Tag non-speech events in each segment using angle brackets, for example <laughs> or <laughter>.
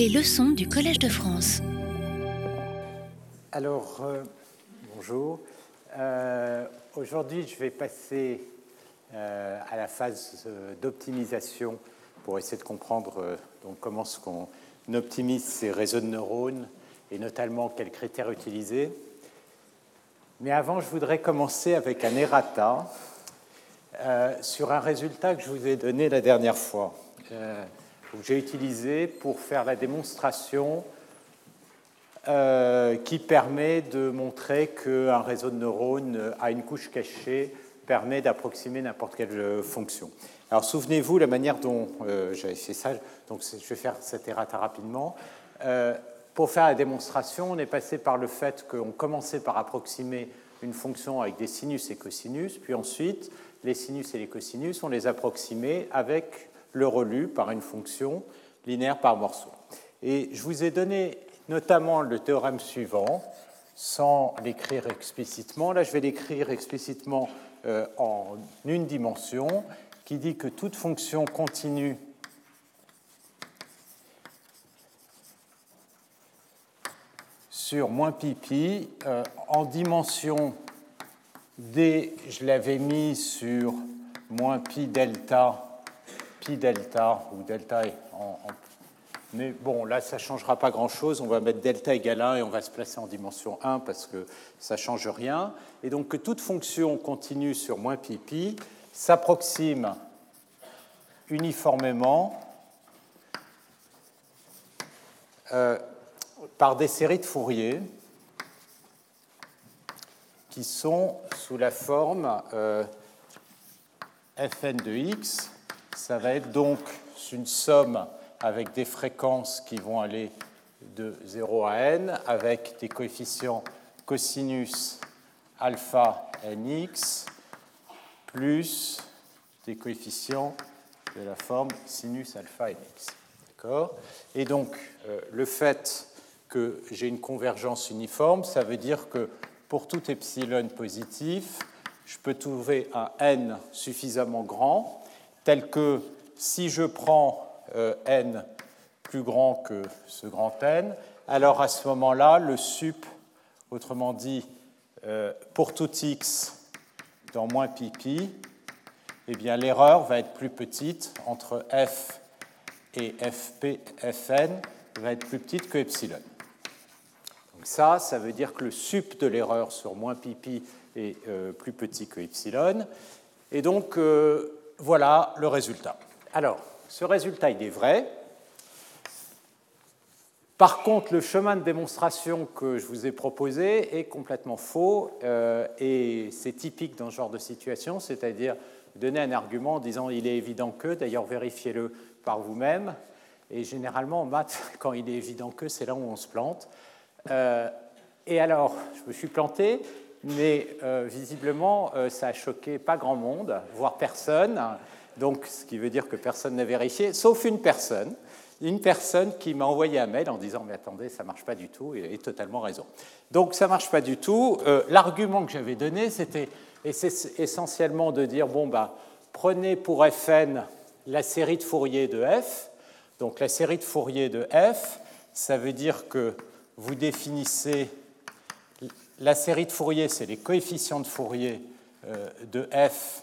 Les leçons du Collège de France. Alors, euh, bonjour. Euh, aujourd'hui, je vais passer euh, à la phase d'optimisation pour essayer de comprendre comment est-ce qu'on optimise ces réseaux de neurones et notamment quels critères utiliser. Mais avant, je voudrais commencer avec un errata sur un résultat que je vous ai donné la dernière fois que j'ai utilisé pour faire la démonstration euh, qui permet de montrer qu'un réseau de neurones à une couche cachée permet d'approximer n'importe quelle euh, fonction. Alors souvenez-vous la manière dont euh, j'avais fait ça, donc je vais faire cette errata rapidement. pour faire la démonstration, on est passé par le fait qu'on commençait par approximer une fonction avec des sinus et cosinus, puis ensuite les sinus et les cosinus, on les approximait avec le relu par une fonction linéaire par morceau. Et je vous ai donné notamment le théorème suivant, sans l'écrire explicitement. Là, je vais l'écrire explicitement euh, en une dimension, qui dit que toute fonction continue sur moins pi pi euh, en dimension d, je l'avais mis sur moins pi delta pi delta, ou delta en, mais bon, là, ça ne changera pas grand-chose. On va mettre delta égale 1 et on va se placer en dimension 1 parce que ça ne change rien. Et donc que toute fonction continue sur moins pi pi s'approxime uniformément euh, par des séries de Fourier qui sont sous la forme euh, fn de x ça va être donc une somme avec des fréquences qui vont aller de 0 à n, avec des coefficients cosinus alpha nx plus des coefficients de la forme sinus alpha nx. D'accord? Et donc, euh, le fait que j'ai une convergence uniforme, ça veut dire que pour tout epsilon positif, je peux trouver un n suffisamment grand tel que si je prends euh, n plus grand que ce grand n, alors à ce moment-là, le sup, autrement dit, euh, pour tout x dans moins pi pi, eh bien l'erreur va être plus petite entre f et fp, fn va être plus petite que epsilon. Donc ça, ça veut dire que le sup de l'erreur sur moins pi pi est euh, plus petit que epsilon. Et donc, voilà le résultat. Alors, ce résultat, il est vrai. Par contre, le chemin de démonstration que je vous ai proposé est complètement faux euh, et c'est typique dans ce genre de situation, c'est-à-dire donner un argument en disant il est évident que, d'ailleurs vérifiez-le par vous-même. Et généralement en maths, <laughs> quand il est évident que, c'est là où on se plante. Euh, et alors, je me suis planté, mais euh, visiblement, euh, ça a choqué pas grand monde, voire personne. Donc, ce qui veut dire que personne n'a vérifié, sauf une personne, une personne qui m'a envoyé un mail en disant mais attendez, ça marche pas du tout, et a totalement raison. Donc, ça marche pas du tout. Euh, l'argument que j'avais donné, c'était essentiellement de dire bon bah prenez pour fn la série de Fourier de f. Donc, la série de Fourier de f, ça veut dire que vous définissez la série de Fourier, c'est les coefficients de Fourier euh, de f.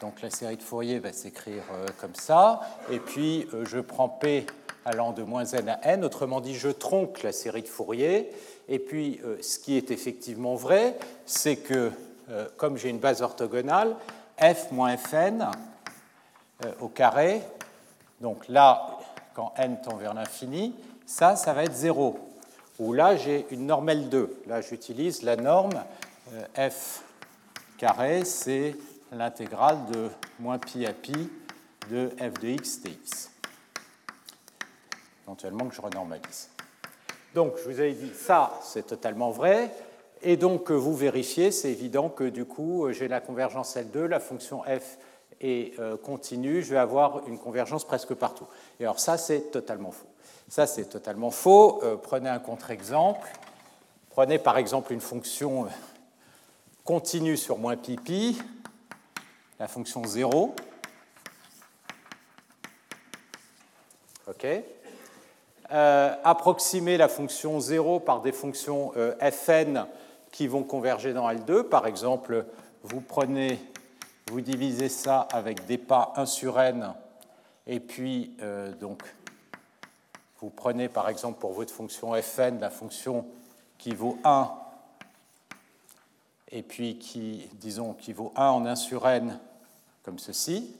Donc la série de Fourier va s'écrire euh, comme ça. Et puis euh, je prends p allant de moins n à n. Autrement dit, je tronque la série de Fourier. Et puis ce qui est effectivement vrai, c'est que comme j'ai une base orthogonale, f moins fn au carré, donc là, quand n tend vers l'infini, ça, ça va être 0 où là j'ai une norme L2. Là j'utilise la norme euh, f carré, c'est l'intégrale de moins pi à pi de f de x dx. Éventuellement que je renormalise. Donc je vous avais dit ça c'est totalement vrai. Et donc vous vérifiez, c'est évident que du coup j'ai la convergence L2, la fonction f est euh, continue, je vais avoir une convergence presque partout. Et alors ça c'est totalement faux. Ça, c'est totalement faux. Euh, prenez un contre-exemple. Prenez par exemple une fonction euh, continue sur moins pi pi, la fonction 0. OK euh, approximer la fonction 0 par des fonctions euh, fn qui vont converger dans L2. Par exemple, vous prenez, vous divisez ça avec des pas 1 sur n, et puis donc vous prenez par exemple pour votre fonction fn la fonction qui vaut 1 et puis qui, disons, qui vaut 1 en 1 sur n, comme ceci,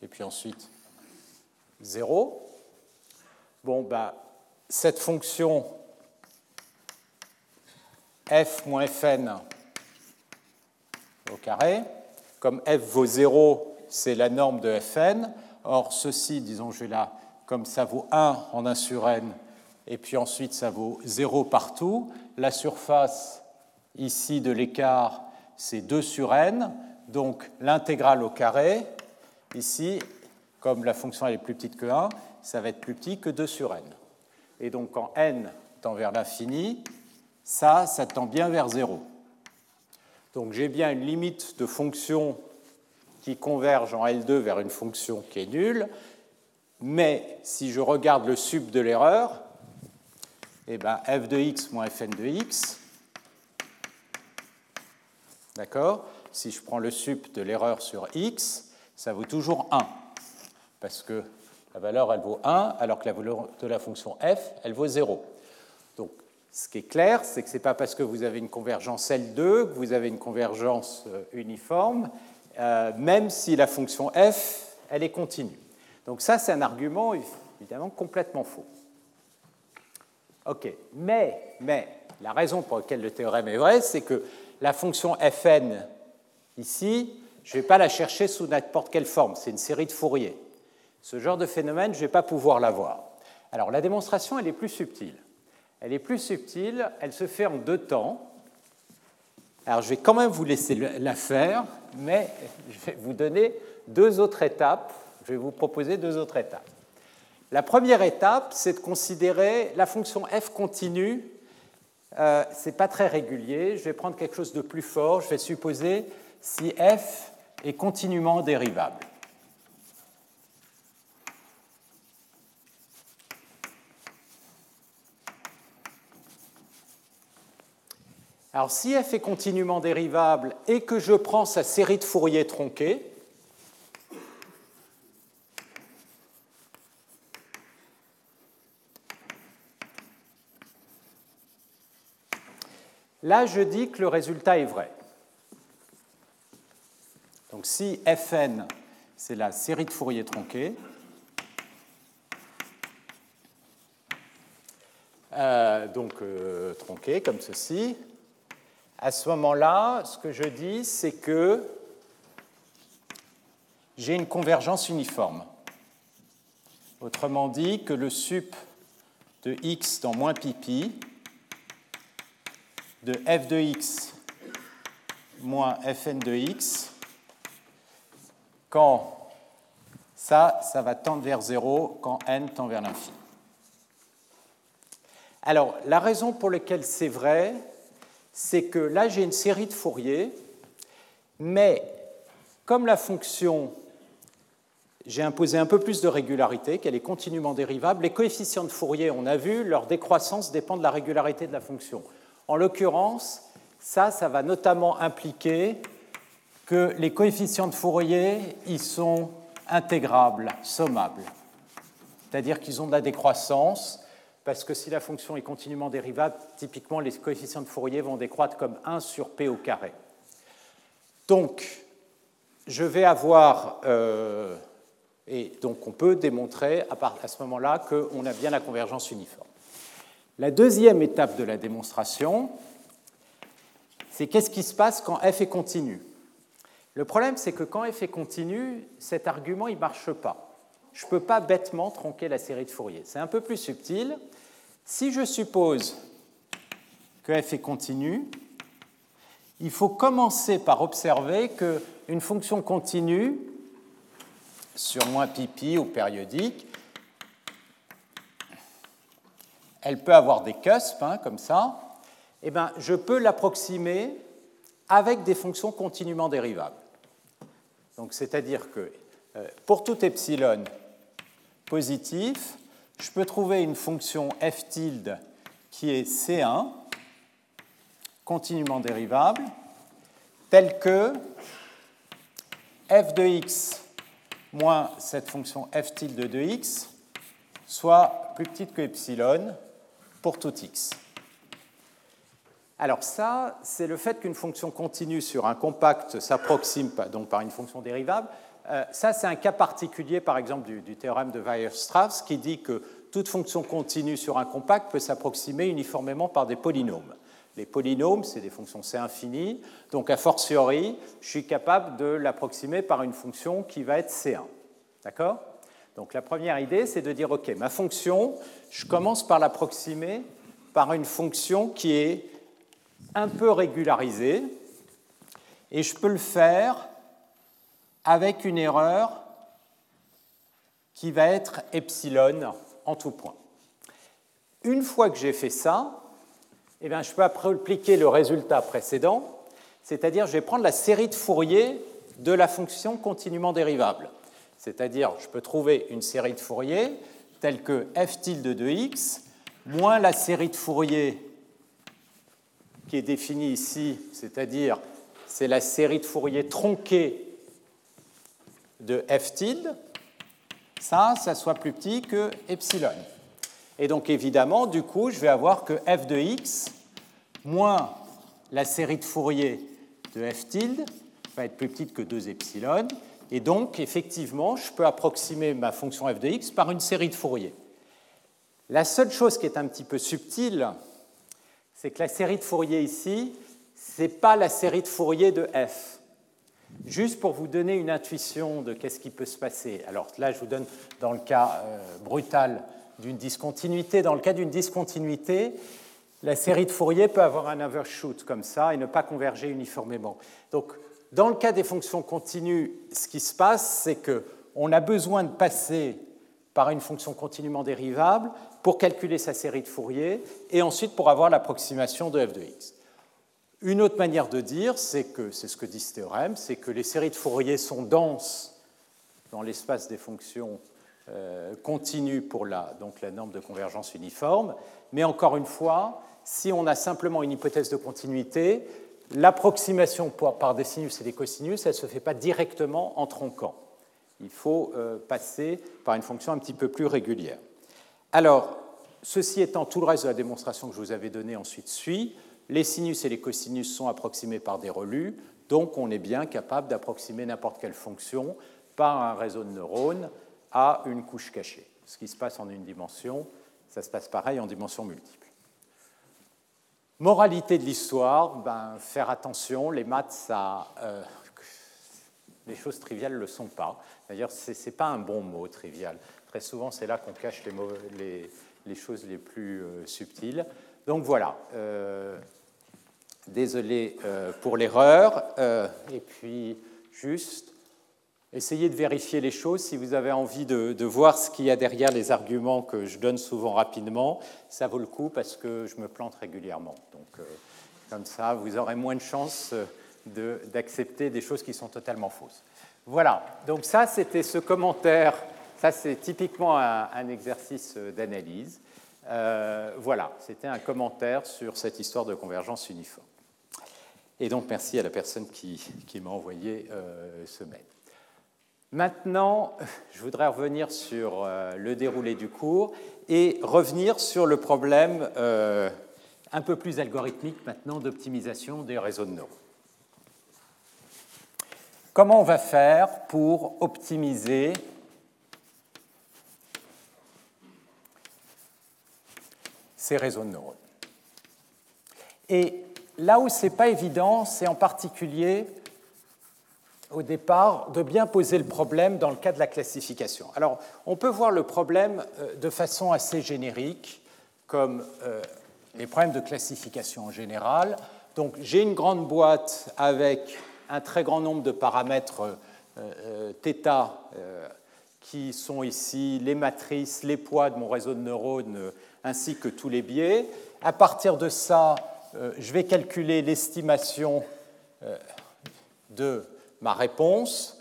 et puis ensuite 0. Bon, bah, cette fonction f moins fn au carré, comme f vaut 0, c'est la norme de fn. Or, ceci, disons, je vais là, comme ça vaut 1 en 1 sur n, et puis ensuite ça vaut 0 partout, la surface ici de l'écart, c'est 2 sur n, donc l'intégrale au carré, ici, comme la fonction est plus petite que 1, ça va être plus petit que 2 sur n. Et donc quand n tend vers l'infini, ça, ça tend bien vers 0. Donc j'ai bien une limite de fonction qui converge en L2 vers une fonction qui est nulle, mais si je regarde le sub de l'erreur, eh ben, f de x moins fn de x, d'accord? Si je prends le sup de l'erreur sur x, ça vaut toujours 1, parce que la valeur, elle vaut 1, alors que la valeur de la fonction f, elle vaut 0. Donc, ce qui est clair, c'est que ce n'est pas parce que vous avez une convergence L2 que vous avez une convergence euh, uniforme, euh, même si la fonction f, elle est continue. Donc ça, c'est un argument évidemment complètement faux. OK, mais, mais la raison pour laquelle le théorème est vrai, c'est que la fonction fn, ici, je ne vais pas la chercher sous n'importe quelle forme, c'est une série de Fourier. Ce genre de phénomène, je ne vais pas pouvoir l'avoir. Alors la démonstration, elle est plus subtile. Elle est plus subtile, elle se fait en deux temps. Alors je vais quand même vous laisser la faire, mais je vais vous donner deux autres étapes. Je vais vous proposer deux autres étapes. La première étape, c'est de considérer la fonction f continue. Euh, Ce n'est pas très régulier. Je vais prendre quelque chose de plus fort. Je vais supposer si f est continuellement dérivable. Alors si f est continuellement dérivable et que je prends sa série de Fourier tronquée, là je dis que le résultat est vrai. Donc si fn, c'est la série de Fourier tronquée, euh, donc euh, tronquée comme ceci, à ce moment-là, ce que je dis, c'est que j'ai une convergence uniforme. Autrement dit, que le sup de x dans moins pipi de f de x moins fn de x, quand ça, ça va tendre vers 0, quand n tend vers l'infini. Alors, la raison pour laquelle c'est vrai, c'est que là, j'ai une série de Fourier, mais comme la fonction, j'ai imposé un peu plus de régularité, qu'elle est continuellement dérivable, les coefficients de Fourier, on a vu, leur décroissance dépend de la régularité de la fonction. En l'occurrence, ça, ça va notamment impliquer que les coefficients de Fourier, ils sont intégrables, sommables. C'est-à-dire qu'ils ont de la décroissance, parce que si la fonction est continuellement dérivable, typiquement les coefficients de Fourier vont décroître comme 1 sur p au carré. Donc, je vais avoir, euh, et donc on peut démontrer à, à ce moment-là qu'on a bien la convergence uniforme. La deuxième étape de la démonstration, c'est qu'est-ce qui se passe quand f est continu? Le problème, c'est que quand f est continu, cet argument ne marche pas je ne peux pas bêtement tronquer la série de Fourier. C'est un peu plus subtil. Si je suppose que f est continu, il faut commencer par observer qu'une fonction continue sur moins pi ou périodique, elle peut avoir des cusps, hein, comme ça, eh bien, je peux l'approximer avec des fonctions continuellement dérivables. Donc, c'est-à-dire que euh, pour tout epsilon positif, je peux trouver une fonction f tilde qui est C1, continuellement dérivable, telle que f de x moins cette fonction f tilde de x soit plus petite que epsilon pour tout x. Alors ça, c'est le fait qu'une fonction continue sur un compact s'approxime donc par une fonction dérivable. Euh, ça, c'est un cas particulier, par exemple, du, théorème de Weierstrass, qui dit que toute fonction continue sur un compact peut s'approximer uniformément par des polynômes. Les polynômes, c'est des fonctions C infinies, donc a fortiori, je suis capable de l'approximer par une fonction qui va être C1. D'accord? Donc la première idée, c'est de dire, OK, ma fonction, je commence par l'approximer par une fonction qui est un peu régularisée, et je peux le faire avec une erreur qui va être epsilon en tout point. Une fois que j'ai fait ça, eh bien, je peux appliquer le résultat précédent, c'est-à-dire je vais prendre la série de Fourier de la fonction continuellement dérivable. C'est-à-dire je peux trouver une série de Fourier telle que f tilde de x moins la série de Fourier qui est définie ici, c'est-à-dire c'est la série de Fourier tronquée de f tilde, ça, ça soit plus petit que epsilon. Et donc évidemment, du coup, je vais avoir que f de x moins la série de Fourier de f tilde va être plus petite que 2 epsilon. Et donc, effectivement, je peux approximer ma fonction f de x par une série de Fourier. La seule chose qui est un petit peu subtile, c'est que la série de Fourier ici, ce n'est pas la série de Fourier de f. Juste pour vous donner une intuition de qu'est-ce qui peut se passer. Alors là, je vous donne dans le cas euh, brutal d'une discontinuité. Dans le cas d'une discontinuité, la série de Fourier peut avoir un overshoot comme ça et ne pas converger uniformément. Donc, dans le cas des fonctions continues, ce qui se passe, c'est qu'on a besoin de passer par une fonction continuellement dérivable pour calculer sa série de Fourier et ensuite pour avoir l'approximation de f de x. Une autre manière de dire, c'est que, c'est ce que dit ce théorème, c'est que les séries de Fourier sont denses dans l'espace des fonctions euh, continues pour la, donc la norme de convergence uniforme, mais encore une fois, si on a simplement une hypothèse de continuité, l'approximation par des sinus et des cosinus, elle ne se fait pas directement en tronquant. Il faut euh, passer par une fonction un petit peu plus régulière. Alors, ceci étant, tout le reste de la démonstration que je vous avais donnée ensuite suit les sinus et les cosinus sont approximés par des relus, donc on est bien capable d'approximer n'importe quelle fonction par un réseau de neurones à une couche cachée. Ce qui se passe en une dimension, ça se passe pareil en dimension multiple. Moralité de l'histoire, ben, faire attention, les maths, ça, euh, les choses triviales ne le sont pas. D'ailleurs, ce n'est pas un bon mot, trivial. Très souvent, c'est là qu'on cache les, choses les plus euh, subtiles. Donc voilà, euh, Désolé pour l'erreur. Et puis, juste, essayez de vérifier les choses. Si vous avez envie de, voir ce qu'il y a derrière les arguments que je donne souvent rapidement, ça vaut le coup parce que je me plante régulièrement. Donc, euh, comme ça, vous aurez moins de chances d'accepter des choses qui sont totalement fausses. Voilà, donc ça, c'était ce commentaire. Ça, c'est typiquement un, exercice d'analyse. voilà, c'était un commentaire sur cette histoire de convergence uniforme. Et donc merci à la personne qui, m'a envoyé euh, ce mail. Maintenant, <laughs> je voudrais revenir sur euh, le déroulé du cours et revenir sur le problème euh, un peu plus algorithmique maintenant d'optimisation des réseaux de neurones. Comment on va faire pour optimiser ces réseaux de neurones? Et Là où ce n'est pas évident, c'est en particulier au départ de bien poser le problème dans le cas de la classification. Alors, on peut voir le problème euh, de façon assez générique, comme euh, les problèmes de classification en général. Donc, j'ai une grande boîte avec un très grand nombre de paramètres euh, θ qui sont ici les matrices, les poids de mon réseau de neurones, ainsi que tous les biais. À partir de ça, je vais calculer l'estimation de ma réponse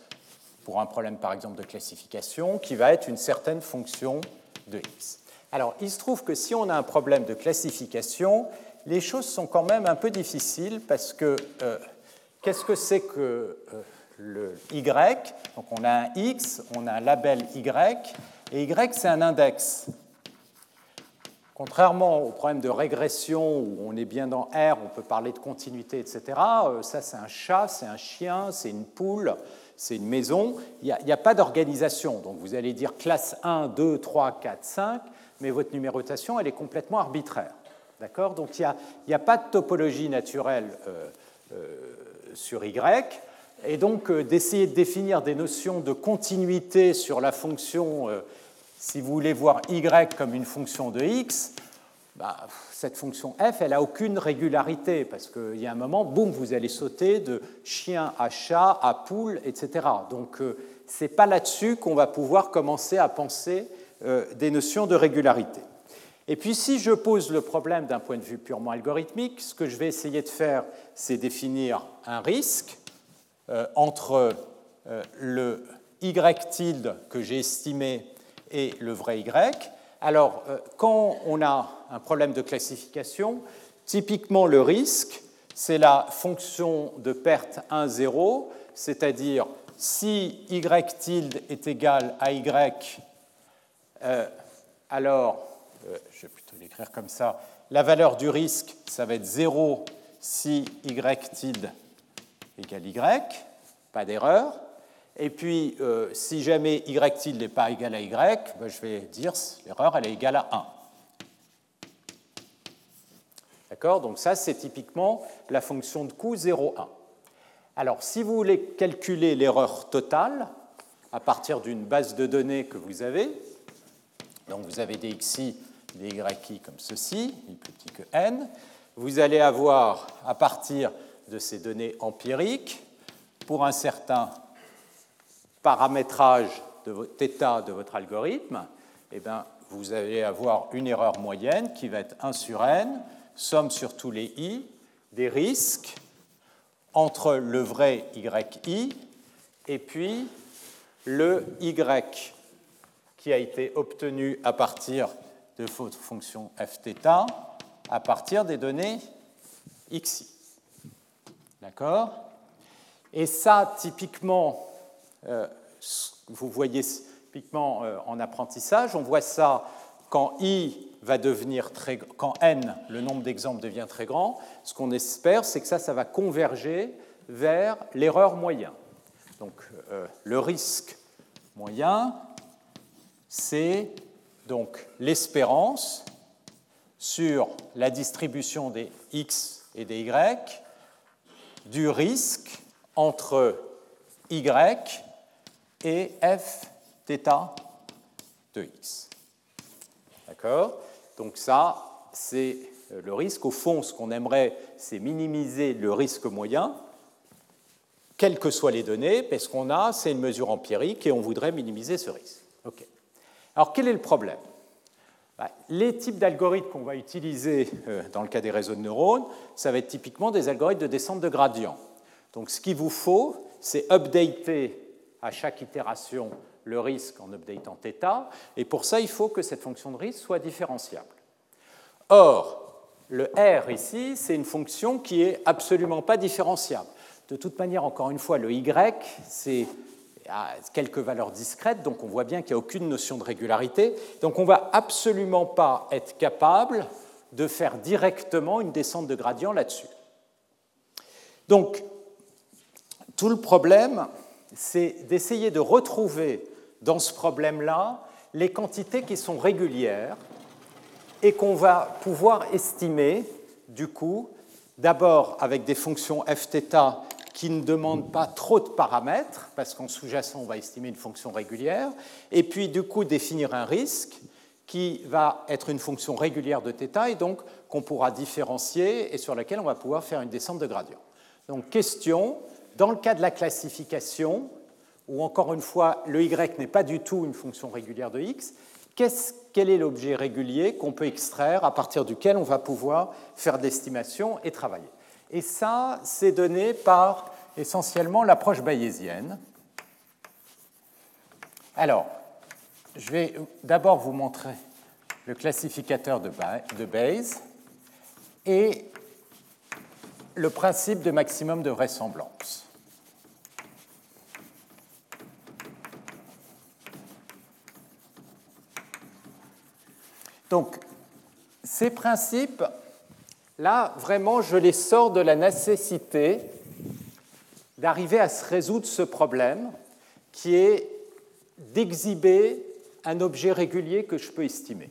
pour un problème par exemple de classification qui va être une certaine fonction de x. Alors, il se trouve que si on a un problème de classification, les choses sont quand même un peu difficiles parce que euh, qu'est-ce que c'est que euh, le Y? Donc, on a un X, on a un label Y, et Y, c'est un index. Contrairement au problème de régression où on est bien dans R, on peut parler de continuité, etc., euh, ça c'est un chat, c'est un chien, c'est une poule, c'est une maison. Il n'y a, pas d'organisation. Donc vous allez dire classe 1, 2, 3, 4, 5, mais votre numérotation, elle est complètement arbitraire. D'accord? Donc il n'y a, pas de topologie naturelle euh, euh, sur Y. Et donc d'essayer de définir des notions de continuité sur la fonction si vous voulez voir y comme une fonction de x, bah, cette fonction f, elle n'a aucune régularité, parce qu'il y a un moment, boum, vous allez sauter de chien à chat, à poule, etc. Donc, euh, ce n'est pas là-dessus qu'on va pouvoir commencer à penser euh, des notions de régularité. Et puis, si je pose le problème d'un point de vue purement algorithmique, ce que je vais essayer de faire, c'est définir un risque euh, entre le y tilde que j'ai estimé et le vrai Y. Alors, euh, quand on a un problème de classification, typiquement le risque, c'est la fonction de perte 1, 0, c'est-à-dire si y tilde est égal à y, euh, alors, euh, je vais plutôt l'écrire comme ça, la valeur du risque, ça va être 0 si y tilde égale y, pas d'erreur. Et puis, euh, si jamais y tilde n'est pas égal à y, ben, je vais dire l'erreur, elle est égale à 1. D'accord? Donc ça, c'est typiquement la fonction de coût 0,1. Alors, si vous voulez calculer l'erreur totale à partir d'une base de données que vous avez, donc vous avez des xi, des yi comme ceci, i plus petit que n, vous allez avoir à partir de ces données empiriques, pour un certain paramétrage de θ de votre algorithme, eh bien, vous allez avoir une erreur moyenne qui va être 1 sur n, somme sur tous les i, des risques entre le vrai yi et puis le y qui a été obtenu à partir de votre fonction fθ à partir des données xi. D'accord? Et ça, typiquement, vous voyez typiquement euh, en apprentissage, on voit ça quand i va devenir très, quand n, le nombre d'exemples devient très grand, ce qu'on espère, c'est que ça, ça va converger vers l'erreur moyen. Donc euh, le risque moyen, c'est donc l'espérance sur la distribution des x et des y du risque entre y et f θ de x. D'accord? Donc ça, c'est le risque. Au fond, ce qu'on aimerait, c'est minimiser le risque moyen, quelles que soient les données, parce qu'on a, c'est une mesure empirique et on voudrait minimiser ce risque. OK. Alors, quel est le problème? Bah, Les types d'algorithmes qu'on va utiliser euh, dans le cas des réseaux de neurones, ça va être typiquement des algorithmes de descente de gradient. Donc, ce qu'il vous faut, c'est updater à chaque itération le risque en updatant θ, et pour ça, il faut que cette fonction de risque soit différenciable. Or, le R ici, c'est une fonction qui est absolument pas différenciable. De toute manière, encore une fois, le Y, c'est à quelques valeurs discrètes, donc on voit bien qu'il n'y a aucune notion de régularité. Donc on ne va absolument pas être capable de faire directement une descente de gradient là-dessus. Donc, tout le problème, c'est d'essayer de retrouver dans ce problème-là les quantités qui sont régulières et qu'on va pouvoir estimer, du coup, d'abord avec des fonctions fθ qui ne demandent pas trop de paramètres, parce qu'en sous-jacent, on va estimer une fonction régulière, et puis du coup définir un risque qui va être une fonction régulière de θ et donc qu'on pourra différencier et sur laquelle on va pouvoir faire une descente de gradient. Donc question, dans le cas de la classification, où encore une fois le y n'est pas du tout une fonction régulière de x, quel est l'objet régulier qu'on peut extraire à partir duquel on va pouvoir faire de l'estimation et travailler? Et ça, c'est donné par essentiellement l'approche bayésienne. Alors, je vais d'abord vous montrer le classificateur de, Bayes et le principe de maximum de vraisemblance. Donc, ces principes, là, vraiment, je les sors de la nécessité d'arriver à se résoudre ce problème qui est d'exhiber un objet régulier que je peux estimer.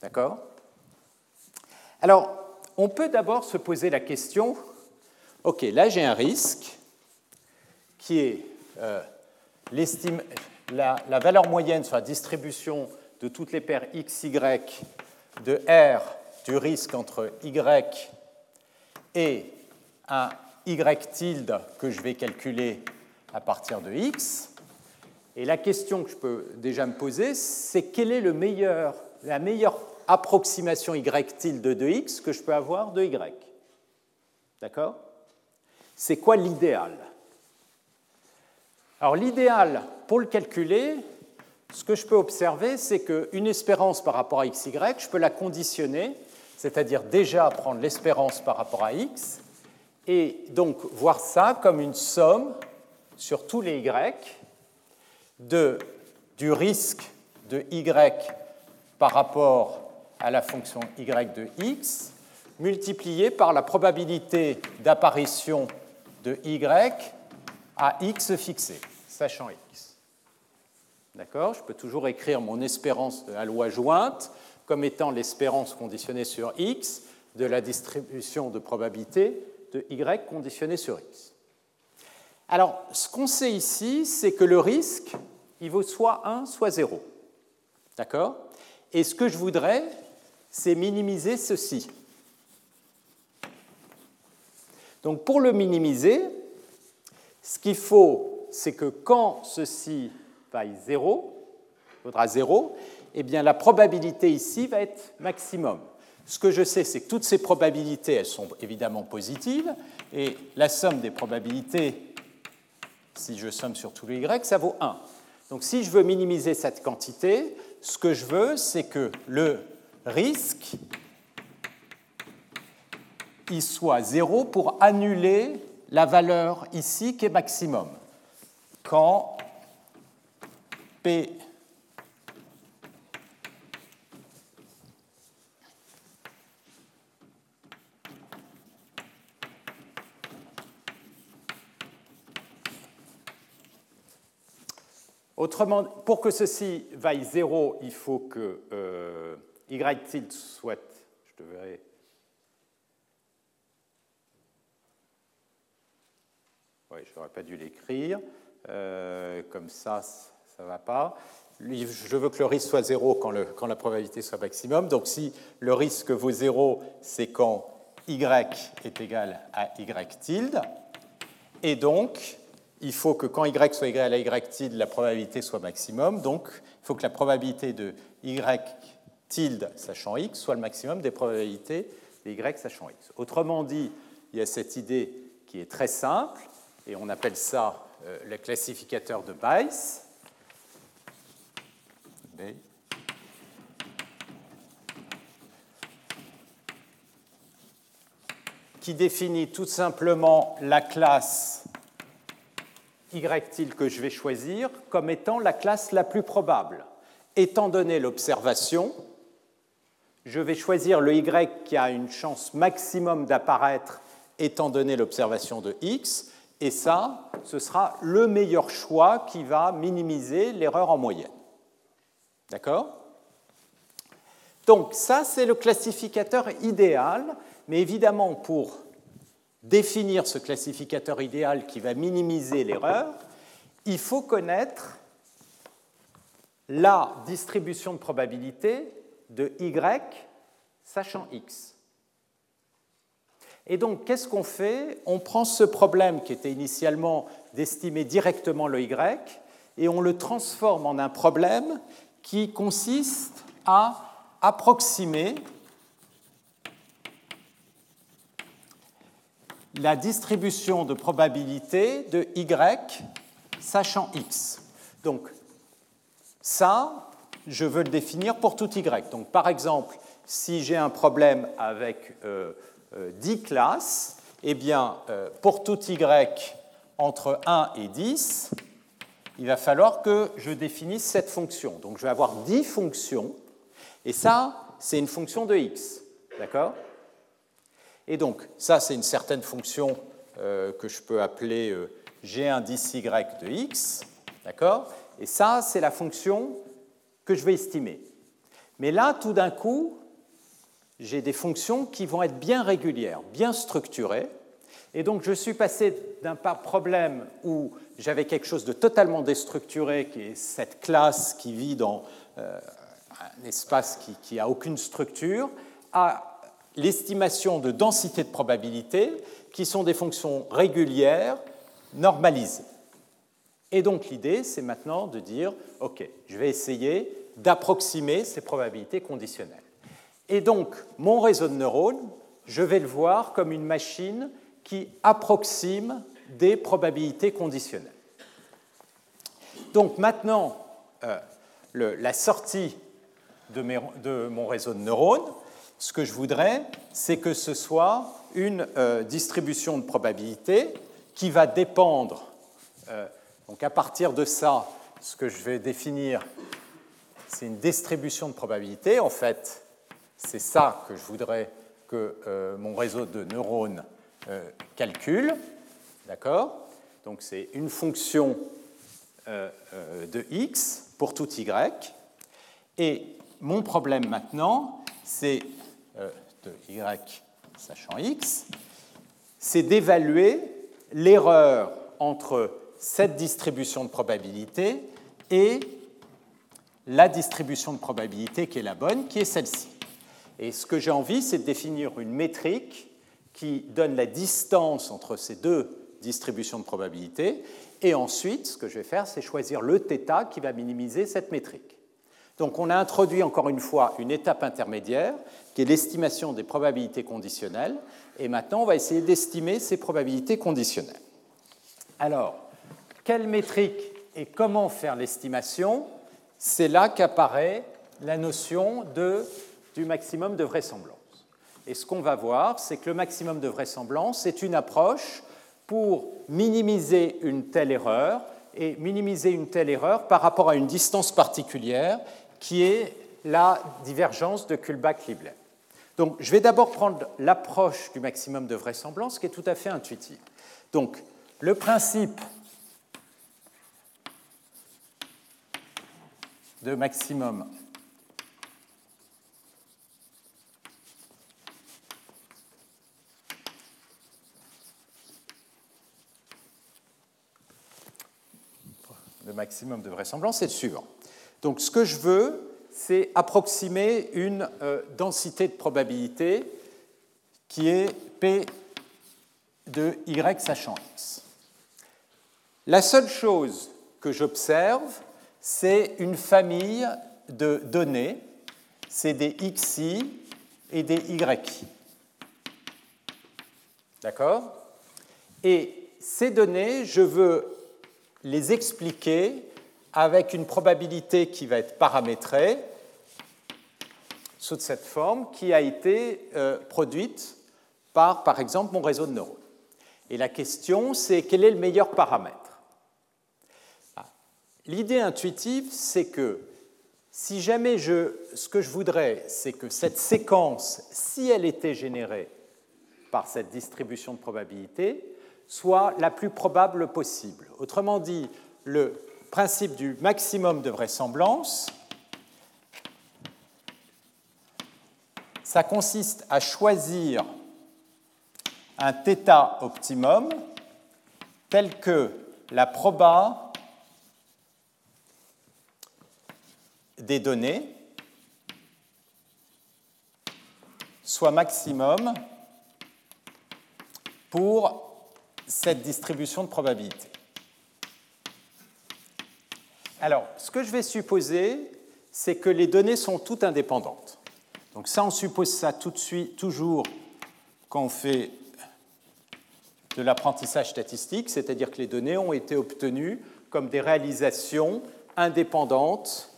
D'accord? Alors, on peut d'abord se poser la question, OK, là j'ai un risque qui est euh, la, la, valeur moyenne sur la distribution de toutes les paires x, y de R du risque entre y et un y tilde que je vais calculer à partir de x. Et la question que je peux déjà me poser, c'est quelle est le meilleur, la meilleure approximation y tilde de x que je peux avoir de y. D'accord? C'est quoi l'idéal? Alors l'idéal, pour le calculer, ce que je peux observer, c'est qu'une espérance par rapport à xy, je peux la conditionner, c'est-à-dire déjà prendre l'espérance par rapport à x, et donc voir ça comme une somme sur tous les y de, du risque de y par rapport à la fonction y de x multiplié par la probabilité d'apparition de y à x fixé, sachant x. D'accord Je peux toujours écrire mon espérance de la loi jointe comme étant l'espérance conditionnée sur x de la distribution de probabilité de y conditionnée sur x. Alors, ce qu'on sait ici, c'est que le risque, il vaut soit 1, soit 0. D'accord Et ce que je voudrais, c'est minimiser ceci. Donc, pour le minimiser, ce qu'il faut, c'est que quand ceci vaille 0, vaudra 0, eh bien, la probabilité ici va être maximum. Ce que je sais, c'est que toutes ces probabilités, elles sont évidemment positives, et la somme des probabilités si je somme sur tous les y, ça vaut 1. Donc si je veux minimiser cette quantité, ce que je veux, c'est que le risque il soit 0 pour annuler la valeur ici qui est maximum. Quand Autrement, pour que ceci vaille 0, il faut que euh, y tilde soit, je devrais, oui, je n'aurais pas dû l'écrire, euh, comme ça, ça ne va pas. Je veux que le risque soit 0 quand, la probabilité soit maximum. Donc si le risque vaut 0, c'est quand y est égal à y tilde. Et donc, il faut que quand y soit égal à y tilde, la probabilité soit maximum. Donc, il faut que la probabilité de y tilde sachant x soit le maximum des probabilités de y sachant x. Autrement dit, il y a cette idée qui est très simple, et on appelle ça euh, le classificateur de Bayes. Qui définit tout simplement la classe y tilde que je vais choisir comme étant la classe la plus probable. Étant donné l'observation, je vais choisir le y qui a une chance maximum d'apparaître étant donné l'observation de x, et ça, ce sera le meilleur choix qui va minimiser l'erreur en moyenne. D'accord? Donc ça, c'est le classificateur idéal, mais évidemment, pour définir ce classificateur idéal qui va minimiser l'erreur, il faut connaître la distribution de probabilité de y sachant x. Et donc, qu'est-ce qu'on fait? On prend ce problème qui était initialement d'estimer directement le y et on le transforme en un problème qui consiste à approximer la distribution de probabilité de y sachant x. Donc ça, je veux le définir pour tout y. Donc par exemple, si j'ai un problème avec 10 euh, euh, classes, eh bien, euh, pour tout y entre 1 et 10, il va falloir que je définisse cette fonction. Donc je vais avoir 10 fonctions, et ça, c'est une fonction de x. D'accord? Et donc, ça, c'est une certaine fonction que je peux appeler g1 10y de x. D'accord? Et ça, c'est la fonction que je vais estimer. Mais là, tout d'un coup, j'ai des fonctions qui vont être bien régulières, bien structurées. Et donc, je suis passé d'un problème où j'avais quelque chose de totalement déstructuré, qui est cette classe qui vit dans euh, un espace qui n'a aucune structure, à l'estimation de densité de probabilité, qui sont des fonctions régulières, normalisées. Et donc l'idée, c'est maintenant de dire, OK, je vais essayer d'approximer ces probabilités conditionnelles. Et donc, mon réseau de neurones, je vais le voir comme une machine qui approxime des probabilités conditionnelles. Donc maintenant, euh, la sortie de, mon réseau de neurones, ce que je voudrais, c'est que ce soit une euh, distribution de probabilités qui va dépendre euh, donc à partir de ça, ce que je vais définir, c'est une distribution de probabilité. En fait, c'est ça que je voudrais que mon réseau de neurones calcule. D'accord? Donc c'est une fonction euh, de x pour tout y. Et mon problème maintenant, c'est de y sachant x, c'est d'évaluer l'erreur entre cette distribution de probabilité et la distribution de probabilité qui est la bonne, qui est celle-ci. Et ce que j'ai envie, c'est de définir une métrique qui donne la distance entre ces deux distributions de probabilité. Et ensuite, ce que je vais faire, c'est choisir le θ qui va minimiser cette métrique. Donc on a introduit encore une fois une étape intermédiaire, qui est l'estimation des probabilités conditionnelles. Et maintenant, on va essayer d'estimer ces probabilités conditionnelles. Alors, quelle métrique et comment faire l'estimation, c'est là qu'apparaît la notion de, du maximum de vraisemblance. Et ce qu'on va voir, c'est que le maximum de vraisemblance est une approche pour minimiser une telle erreur et minimiser une telle erreur par rapport à une distance particulière qui est la divergence de Kullback-Leibler. Donc, je vais d'abord prendre l'approche du maximum de vraisemblance qui est tout à fait intuitive. Donc, le principe de maximum. Le maximum de vraisemblance est le suivant. Donc ce que je veux, c'est approximer une euh, densité de probabilité qui est P de Y sachant X. La seule chose que j'observe, c'est une famille de données, c'est des xi et des yi. D'accord? Et ces données, je veux les expliquer avec une probabilité qui va être paramétrée sous cette forme qui a été euh, produite par, par exemple, mon réseau de neurones. Et la question, c'est quel est le meilleur paramètre? L'idée intuitive, c'est que si jamais je, ce que je voudrais, c'est que cette séquence, si elle était générée par cette distribution de probabilité, soit la plus probable possible. Autrement dit, le principe du maximum de vraisemblance, ça consiste à choisir un θ optimum tel que la proba des données soit maximum pour cette distribution de probabilité. Alors, ce que je vais supposer, c'est que les données sont toutes indépendantes. Donc ça, on suppose ça tout de suite, toujours quand on fait de l'apprentissage statistique, c'est-à-dire que les données ont été obtenues comme des réalisations indépendantes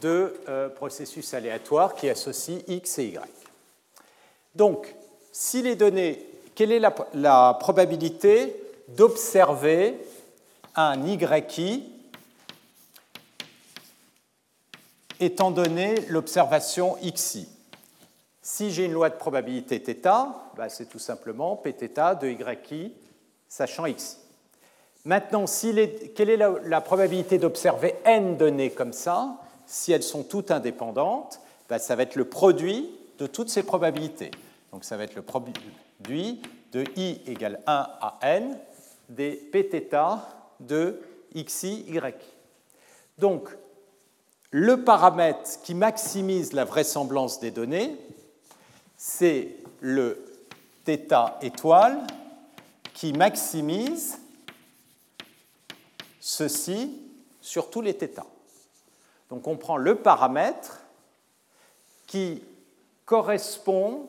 de euh, processus aléatoires qui associent X et Y. Donc, si les données, quelle est la, probabilité d'observer un YI étant donné l'observation XI Si j'ai une loi de probabilité θ, bah, c'est tout simplement Pθ de YI sachant XI. Maintenant, quelle est la, probabilité d'observer n données comme ça? Si elles sont toutes indépendantes, bah, ça va être le produit de toutes ces probabilités. Donc ça va être le produit de i égale 1 à n des pθ de xi, y. Donc, le paramètre qui maximise la vraisemblance des données, c'est le θ étoile qui maximise ceci sur tous les θ. Donc on prend le paramètre qui correspond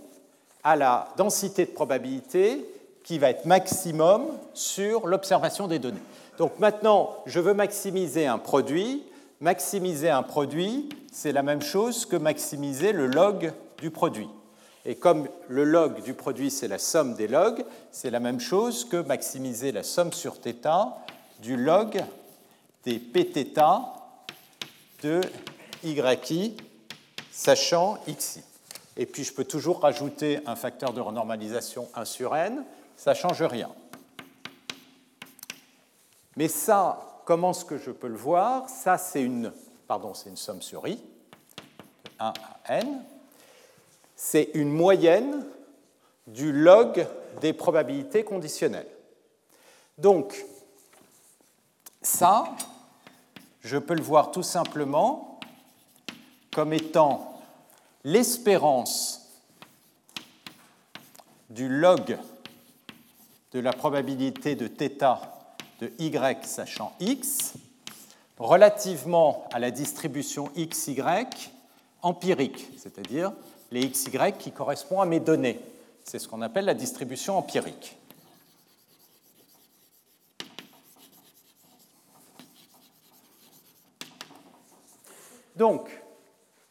à la densité de probabilité qui va être maximum sur l'observation des données. Donc maintenant, je veux maximiser un produit. Maximiser un produit, c'est la même chose que maximiser le log du produit. Et comme le log du produit, c'est la somme des logs, c'est la même chose que maximiser la somme sur θ du log des pθ de yi, sachant xi. Et puis je peux toujours rajouter un facteur de renormalisation 1 sur n, ça ne change rien. Mais ça, comment est-ce que je peux le voir? Ça, c'est une, c'est une somme sur i, 1 à n. C'est une moyenne du log des probabilités conditionnelles. Donc, ça, je peux le voir tout simplement comme étant l'espérance du log de la probabilité de θ de y sachant x relativement à la distribution xy empirique, c'est-à-dire les xy qui correspondent à mes données. C'est ce qu'on appelle la distribution empirique. Donc,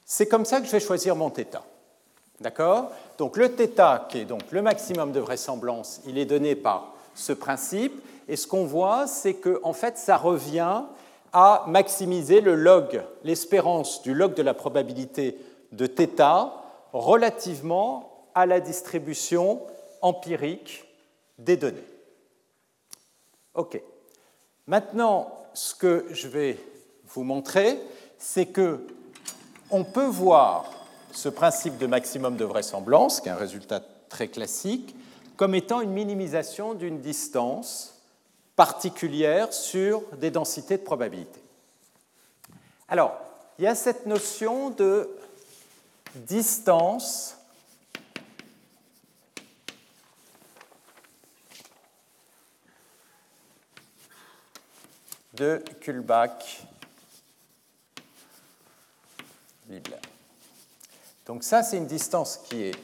c'est comme ça que je vais choisir mon θ. D'accord Donc le θ, qui est donc le maximum de vraisemblance, il est donné par ce principe. Et ce qu'on voit, c'est que en fait, ça revient à maximiser le log, l'espérance du log de la probabilité de θ relativement à la distribution empirique des données. OK. Maintenant, ce que je vais vous montrer, c'est que on peut voir ce principe de maximum de vraisemblance, qui est un résultat très classique, comme étant une minimisation d'une distance particulière sur des densités de probabilité. Alors, il y a cette notion de distance de Kullback donc ça, c'est une distance qui, est,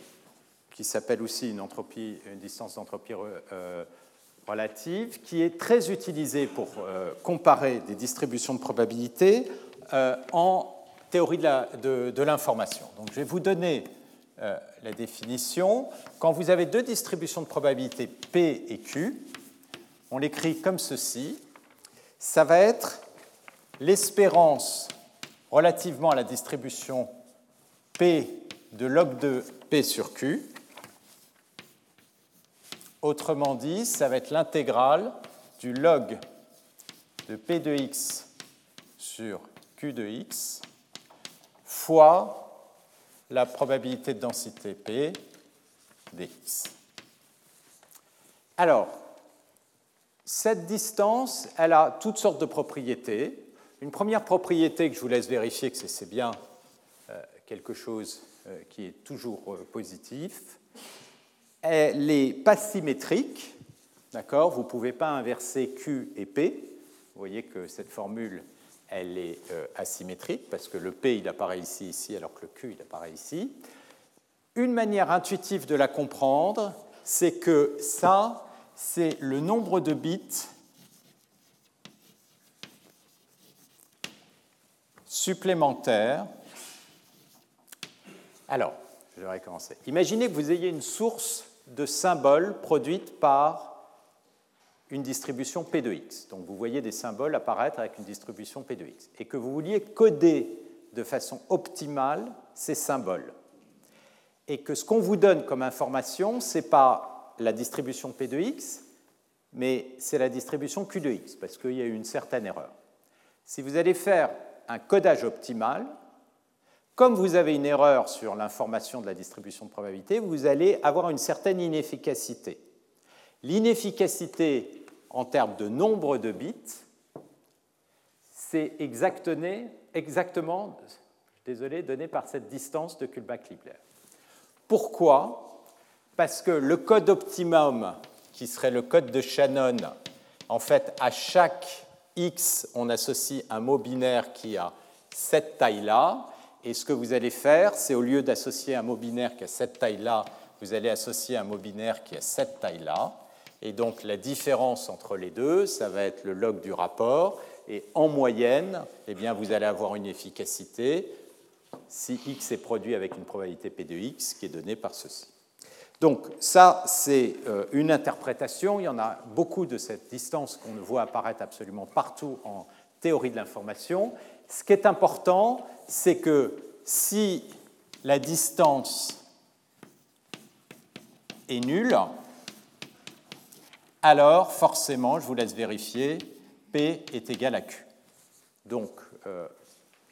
qui s'appelle aussi une, entropie, une distance d'entropie euh, relative, qui est très utilisée pour euh, comparer des distributions de probabilité euh, en théorie de l'information. Donc je vais vous donner la définition. Quand vous avez deux distributions de probabilité P et Q, on l'écrit comme ceci. Ça va être l'espérance relativement à la distribution P de log de P sur Q. Autrement dit, ça va être l'intégrale du log de P de x sur Q de x fois la probabilité de densité P dx. Alors, cette distance, elle a toutes sortes de propriétés. Une première propriété que je vous laisse vérifier que c'est bien euh, quelque chose euh, qui est toujours euh, positif, elle n'est pas symétrique, d'accord? Vous ne pouvez pas inverser Q et P. Vous voyez que cette formule, elle est asymétrique parce que le P, il apparaît ici, ici, alors que le Q, il apparaît ici. Une manière intuitive de la comprendre, c'est que ça, c'est le nombre de bits supplémentaire. Alors, je vais recommencer. Imaginez que vous ayez une source de symboles produite par une distribution P de x. Donc vous voyez des symboles apparaître avec une distribution P de x. Et que vous vouliez coder de façon optimale ces symboles. Et que ce qu'on vous donne comme information, ce n'est pas la distribution P de x, mais c'est la distribution Q de x, parce qu'il y a eu une certaine erreur. Si vous allez faire un codage optimal, comme vous avez une erreur sur l'information de la distribution de probabilité, vous allez avoir une certaine inefficacité. L'inefficacité en termes de nombre de bits, c'est exactement, désolé, donné par cette distance de Kullback-Leibler. Pourquoi? Parce que le code optimum, qui serait le code de Shannon, en fait, à chaque x, on associe un mot binaire qui a cette taille-là, et ce que vous allez faire, c'est au lieu d'associer un mot binaire qui a cette taille-là, vous allez associer un mot binaire qui a cette taille-là. Et donc la différence entre les deux, ça va être le log du rapport. Et en moyenne, eh bien, vous allez avoir une efficacité si x est produit avec une probabilité p de x qui est donnée par ceci. Donc ça, c'est euh, une interprétation. Il y en a beaucoup de cette distance qu'on voit apparaître absolument partout en théorie de l'information. Ce qui est important, c'est que si la distance est nulle, alors forcément, je vous laisse vérifier, P est égal à Q. Donc, euh,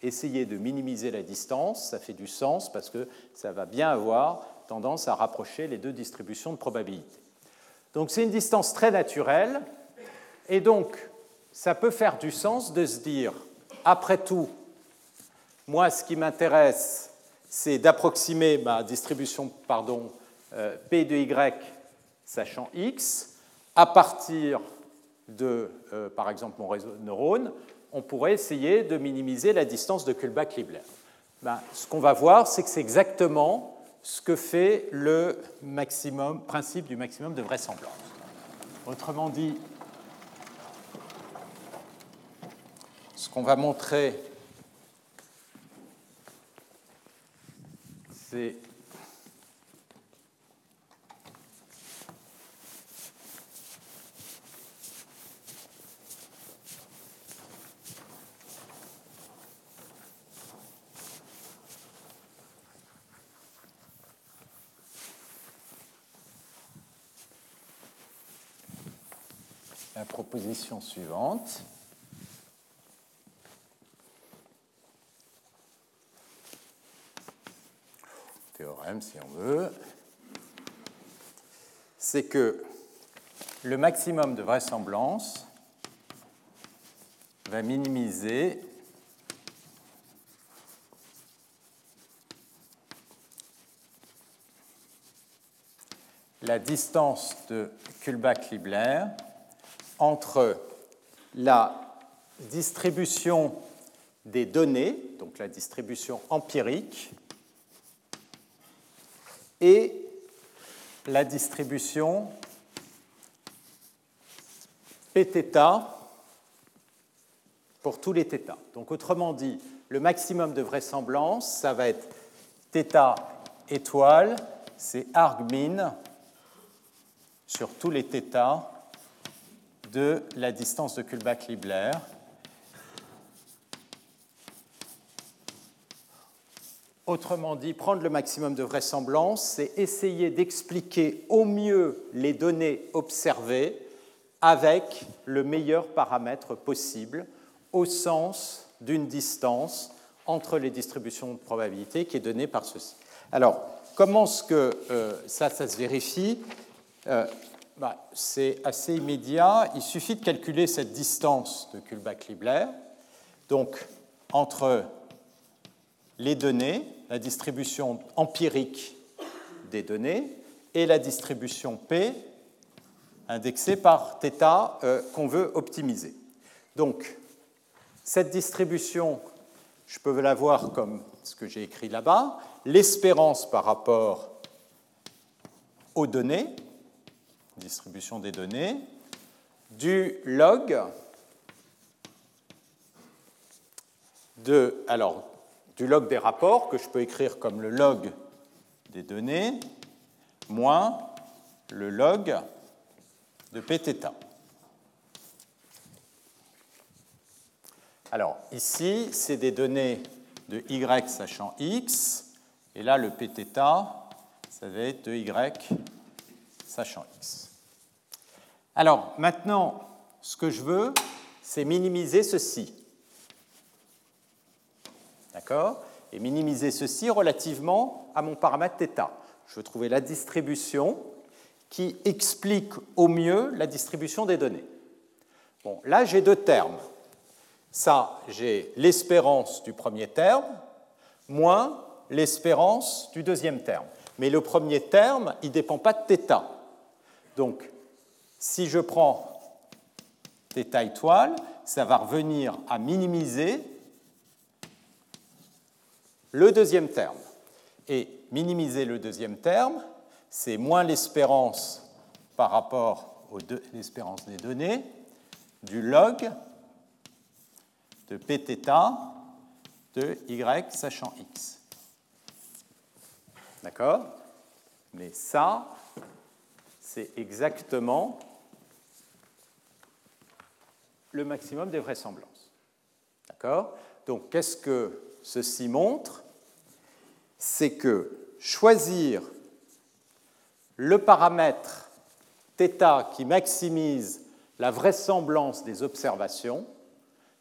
essayez de minimiser la distance, ça fait du sens parce que ça va bien avoir tendance à rapprocher les deux distributions de probabilité. Donc c'est une distance très naturelle, et donc ça peut faire du sens de se dire, après tout, moi ce qui m'intéresse, c'est d'approximer ma distribution pardon, euh, P de Y sachant X, à partir de, euh, par exemple, mon réseau de neurones, on pourrait essayer de minimiser la distance de Kullback-Leibler. Ben, ce qu'on va voir, c'est que c'est exactement ce que fait le maximum, principe du maximum de vraisemblance. Autrement dit, ce qu'on va montrer, c'est la proposition suivante. Théorème, si on veut. C'est que le maximum de vraisemblance va minimiser la distance de Kullback-Leibler entre la distribution des données, donc la distribution empirique, et la distribution Pθ pour tous les θ. Donc autrement dit, le maximum de vraisemblance, ça va être θ étoile, c'est argmin sur tous les θ de la distance de Kullback-Leibler. Autrement dit, prendre le maximum de vraisemblance, c'est essayer d'expliquer au mieux les données observées avec le meilleur paramètre possible au sens d'une distance entre les distributions de probabilité qui est donnée par ceci. Alors, comment est-ce que euh, ça, ça se vérifie? Euh, bah, c'est assez immédiat. Il suffit de calculer cette distance de Kullback-Leibler, donc entre les données, la distribution empirique des données, et la distribution P indexée par θ euh, qu'on veut optimiser. Donc, cette distribution, je peux la voir comme ce que j'ai écrit là-bas, l'espérance par rapport aux données, distribution des données, du log de, alors, du log des rapports, que je peux écrire comme le log des données, moins le log de pθ. Alors, ici, c'est des données de y sachant x, et là, le pθ, ça va être de y sachant x. Alors, maintenant, ce que je veux, c'est minimiser ceci. D'accord? Et minimiser ceci relativement à mon paramètre θ. Je veux trouver la distribution qui explique au mieux la distribution des données. Bon, là, j'ai deux termes. Ça, j'ai l'espérance du premier terme moins l'espérance du deuxième terme. Mais le premier terme, il ne dépend pas de θ. Donc, si je prends θ étoile, ça va revenir à minimiser le deuxième terme. Et minimiser le deuxième terme, c'est moins l'espérance par rapport à l'espérance des données du log de pθ de y sachant x. D'accord? Mais ça, c'est exactement le maximum des vraisemblances. D'accord? Donc, qu'est-ce que ceci montre? C'est que choisir le paramètre θ qui maximise la vraisemblance des observations,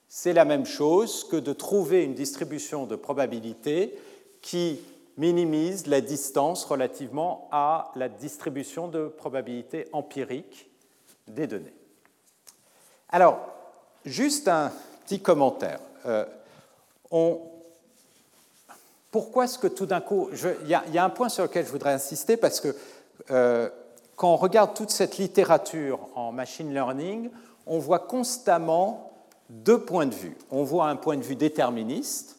c'est la même chose que de trouver une distribution de probabilité qui minimise la distance relativement à la distribution de probabilité empirique des données. Alors, juste un petit commentaire. Euh, pourquoi est-ce que tout d'un coup... Il y, a un point sur lequel je voudrais insister parce que euh, quand on regarde toute cette littérature en machine learning, on voit constamment deux points de vue. On voit un point de vue déterministe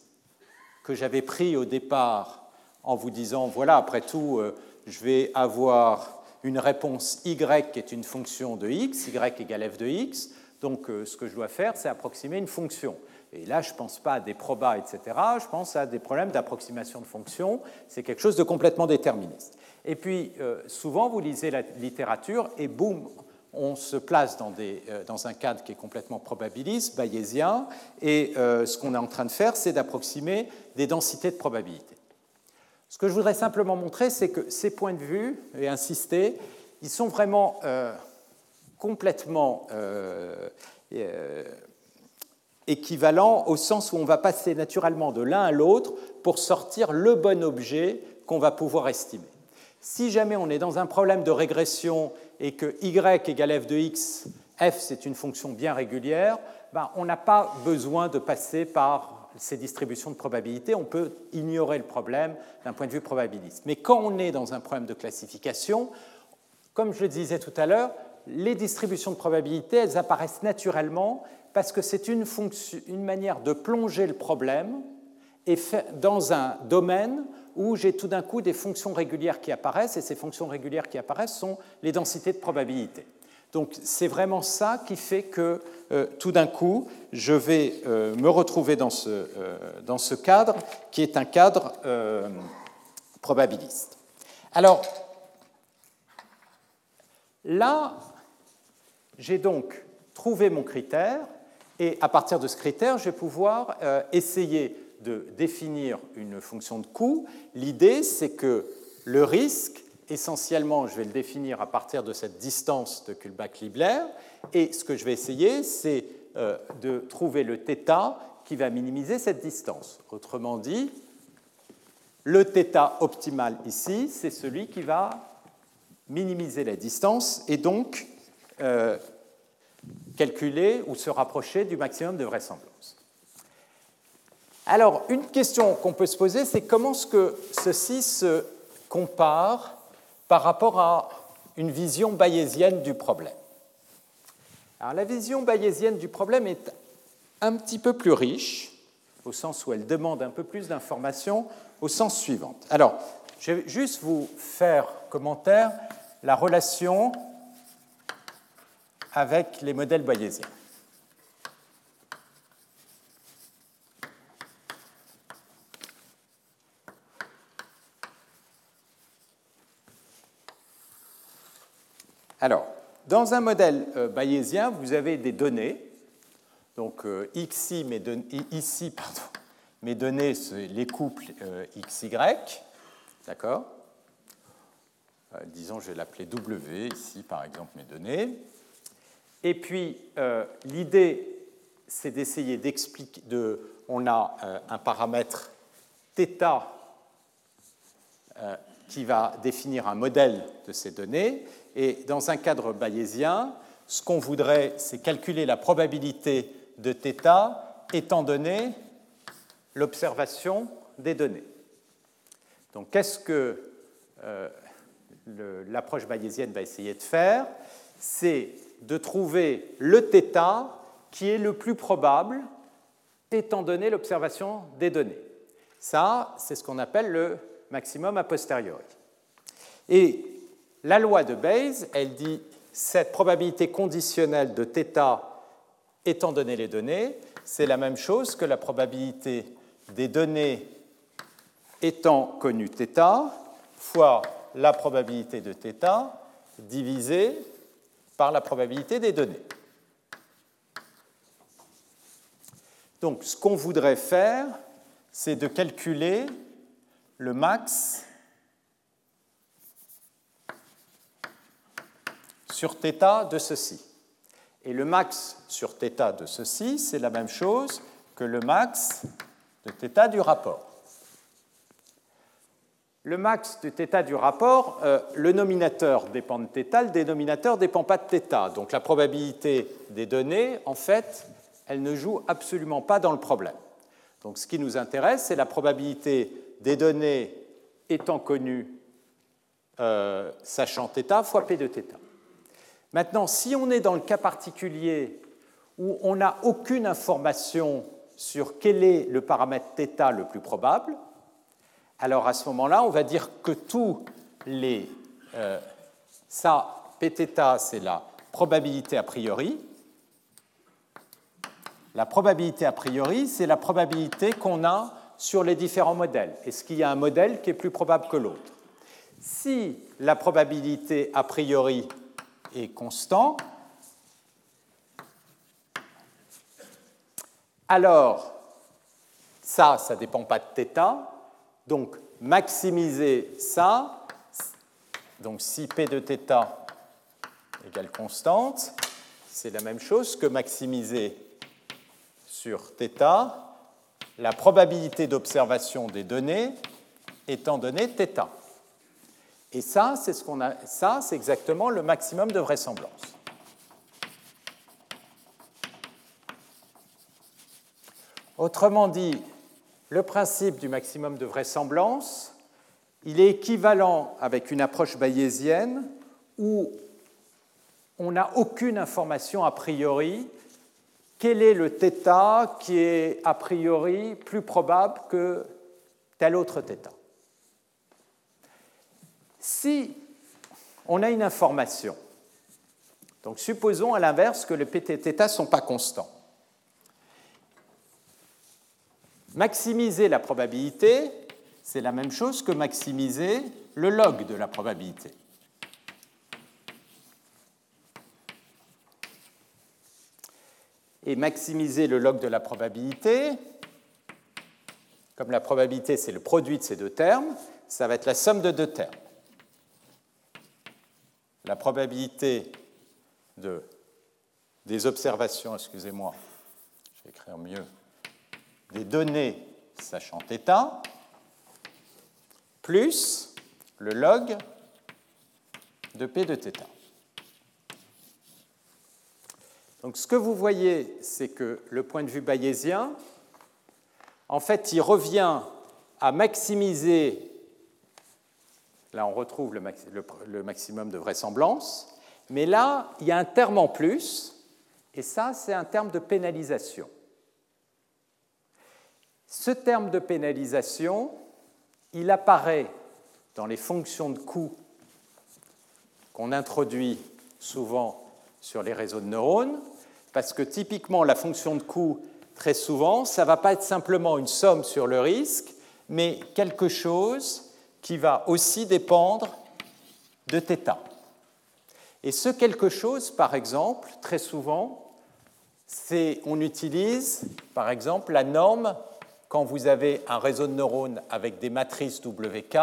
que j'avais pris au départ en vous disant, voilà, après tout, euh, je vais avoir une réponse y qui est une fonction de x, y égale f de x, donc euh, ce que je dois faire, c'est approximer une fonction. Et là, je ne pense pas à des probas, etc., je pense à des problèmes d'approximation de fonctions, c'est quelque chose de complètement déterministe. Et puis, euh, souvent, vous lisez la littérature et boum, on se place dans, dans, un cadre qui est complètement probabiliste, bayésien, et ce qu'on est en train de faire, c'est d'approximer des densités de probabilité. Ce que je voudrais simplement montrer, c'est que ces points de vue, et insister, ils sont vraiment euh, complètement euh, euh, équivalents au sens où on va passer naturellement de l'un à l'autre pour sortir le bon objet qu'on va pouvoir estimer. Si jamais on est dans un problème de régression et que y égale f de x, f c'est une fonction bien régulière, ben, on n'a pas besoin de passer par ces distributions de probabilité, on peut ignorer le problème d'un point de vue probabiliste. Mais quand on est dans un problème de classification, comme je le disais tout à l'heure, les distributions de probabilité, elles apparaissent naturellement parce que c'est une, une, manière de plonger le problème et dans un domaine où j'ai tout d'un coup des fonctions régulières qui apparaissent, et ces fonctions régulières qui apparaissent sont les densités de probabilité. Donc c'est vraiment ça qui fait que euh, tout d'un coup, je vais euh, me retrouver dans ce, euh, dans ce, cadre qui est un cadre probabiliste. Alors, là, j'ai donc trouvé mon critère, et à partir de ce critère, je vais pouvoir essayer de définir une fonction de coût. L'idée, c'est que le risque essentiellement, je vais le définir à partir de cette distance de Kullback-Libler. Et ce que je vais essayer, c'est euh, de trouver le θ qui va minimiser cette distance. Autrement dit, le θ optimal ici, c'est celui qui va minimiser la distance et donc euh, calculer ou se rapprocher du maximum de vraisemblance. Alors, une question qu'on peut se poser, c'est comment est-ce que ceci se compare par rapport à une vision bayésienne du problème. Alors, la vision bayésienne du problème est un petit peu plus riche, au sens où elle demande un peu plus d'informations, au sens suivant. Alors, je vais juste vous faire commentaire la relation avec les modèles bayésiens. Alors, dans un modèle euh, bayésien, vous avez des données. Donc, euh, ici, mes, ici pardon, mes données, c'est les couples euh, XY. D'accord? Disons, je vais l'appeler W, ici, par exemple, mes données. Et puis, l'idée, c'est d'essayer d'expliquer. De, on a un paramètre θ qui va définir un modèle de ces données. Et dans un cadre bayésien, ce qu'on voudrait, c'est calculer la probabilité de θ étant donné l'observation des données. Donc, qu'est-ce que euh, l'approche bayésienne va essayer de faire? C'est de trouver le θ qui est le plus probable étant donné l'observation des données. Ça, c'est ce qu'on appelle le maximum a posteriori. Et la loi de Bayes, elle dit cette probabilité conditionnelle de θ étant donné les données, c'est la même chose que la probabilité des données étant connues θ fois la probabilité de θ divisée par la probabilité des données. Donc ce qu'on voudrait faire, c'est de calculer le max sur θ de ceci. Et le max sur θ de ceci, c'est la même chose que le max de θ du rapport. Le max de θ du rapport, euh, le nominateur dépend de θ, le dénominateur ne dépend pas de θ. Donc la probabilité des données, en fait, elle ne joue absolument pas dans le problème. Donc ce qui nous intéresse, c'est la probabilité des données étant connues euh, sachant θ fois p de θ. Maintenant, si on est dans le cas particulier où on n'a aucune information sur quel est le paramètre θ le plus probable, alors à ce moment-là, on va dire que tous les... Euh, ça, pθ, c'est la probabilité a priori. La probabilité a priori, c'est la probabilité qu'on a sur les différents modèles. Est-ce qu'il y a un modèle qui est plus probable que l'autre? Si la probabilité a priori est constant, alors ça, ça ne dépend pas de θ, donc maximiser ça, donc si P de θ égale constante, c'est la même chose que maximiser sur θ la probabilité d'observation des données étant donné θ. Et ça, c'est ce qu'on a, ça, c'est exactement le maximum de vraisemblance. Autrement dit, le principe du maximum de vraisemblance, il est équivalent avec une approche bayésienne où on n'a aucune information a priori quel est le θ qui est a priori plus probable que tel autre θ Si on a une information, donc supposons à l'inverse que les pt ne sont pas constants, maximiser la probabilité, c'est la même chose que maximiser le log de la probabilité. et maximiser le log de la probabilité. Comme la probabilité, c'est le produit de ces deux termes, ça va être la somme de deux termes. La probabilité de, des observations, excusez-moi, je vais écrire mieux, des données sachant θ, plus le log de P de θ. Donc ce que vous voyez, c'est que le point de vue bayésien, en fait, il revient à maximiser, là on retrouve le, maximum de vraisemblance, mais là, il y a un terme en plus, et ça, c'est un terme de pénalisation. Ce terme de pénalisation, il apparaît dans les fonctions de coût qu'on introduit souvent sur les réseaux de neurones, parce que typiquement, la fonction de coût, très souvent, ça ne va pas être simplement une somme sur le risque, mais quelque chose qui va aussi dépendre de θ. Et ce quelque chose, par exemple, très souvent, c'est on utilise, par exemple, la norme quand vous avez un réseau de neurones avec des matrices WK.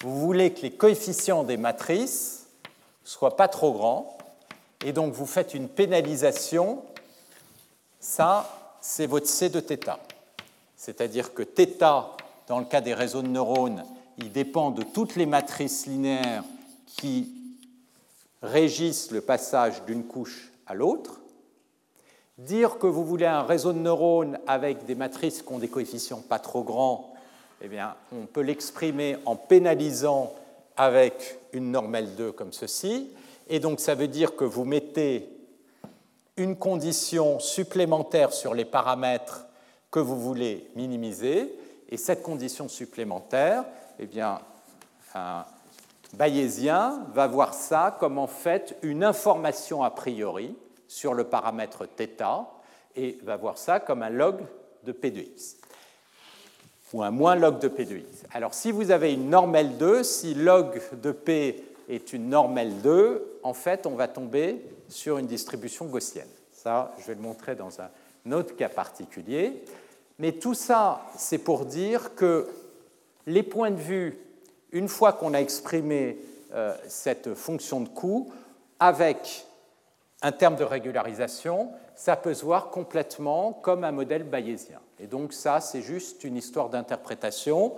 Vous voulez que les coefficients des matrices soient pas trop grands, et donc vous faites une pénalisation. Ça, c'est votre C de θ. C'est-à-dire que θ, dans le cas des réseaux de neurones, il dépend de toutes les matrices linéaires qui régissent le passage d'une couche à l'autre. Dire que vous voulez un réseau de neurones avec des matrices qui ont des coefficients pas trop grands, eh bien, on peut l'exprimer en pénalisant avec une normale 2 comme ceci. Et donc, ça veut dire que vous mettez une condition supplémentaire sur les paramètres que vous voulez minimiser. Et cette condition supplémentaire, eh bien, un bayésien va voir ça comme en fait une information a priori sur le paramètre θ et va voir ça comme un log de P de x ou un moins log de P de x. Alors si vous avez une norme L2, si log de P est une norme L2, en fait on va tomber sur une distribution gaussienne. Ça, je vais le montrer dans un autre cas particulier. Mais tout ça, c'est pour dire que les points de vue, une fois qu'on a exprimé euh, cette fonction de coût, avec un terme de régularisation, ça peut se voir complètement comme un modèle bayésien. Et donc ça, c'est juste une histoire d'interprétation.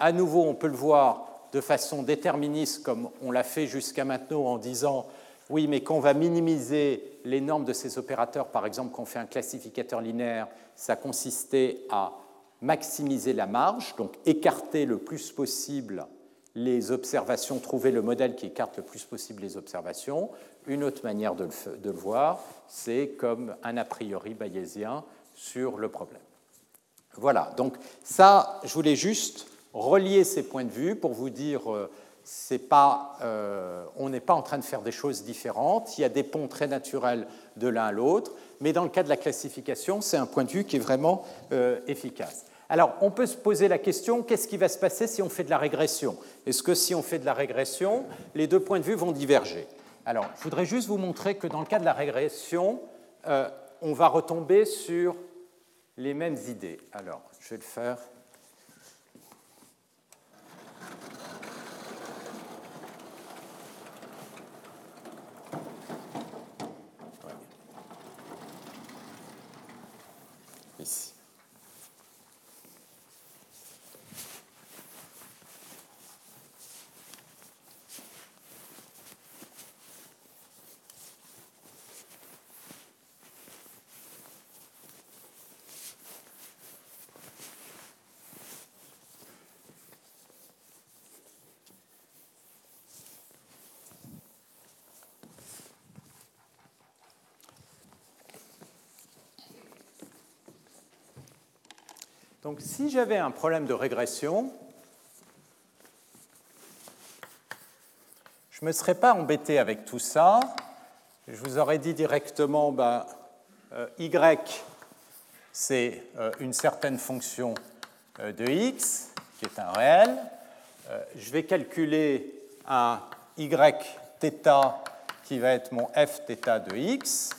À nouveau, on peut le voir de façon déterministe, comme on l'a fait jusqu'à maintenant en disant, oui, mais quand on va minimiser les normes de ces opérateurs, par exemple, quand on fait un classificateur linéaire, ça consistait à maximiser la marge, donc écarter le plus possible les observations, trouver le modèle qui écarte le plus possible les observations. Une autre manière de le, voir, c'est comme un a priori bayésien sur le problème. Voilà, donc ça, je voulais juste relier ces points de vue pour vous dire, euh, euh, on n'est pas en train de faire des choses différentes, il y a des ponts très naturels de l'un à l'autre, mais dans le cas de la classification, c'est un point de vue qui est vraiment euh, efficace. Alors, on peut se poser la question, qu'est-ce qui va se passer si on fait de la régression? Est-ce que si on fait de la régression, les deux points de vue vont diverger? Alors, je voudrais juste vous montrer que dans le cas de la régression, euh, on va retomber sur les mêmes idées. Alors, je vais le faire Donc si j'avais un problème de régression, je ne me serais pas embêté avec tout ça. Je vous aurais dit directement, ben, euh, y, c'est euh, une certaine fonction euh, de x, qui est un réel. je vais calculer un y θ qui va être mon f θ de x.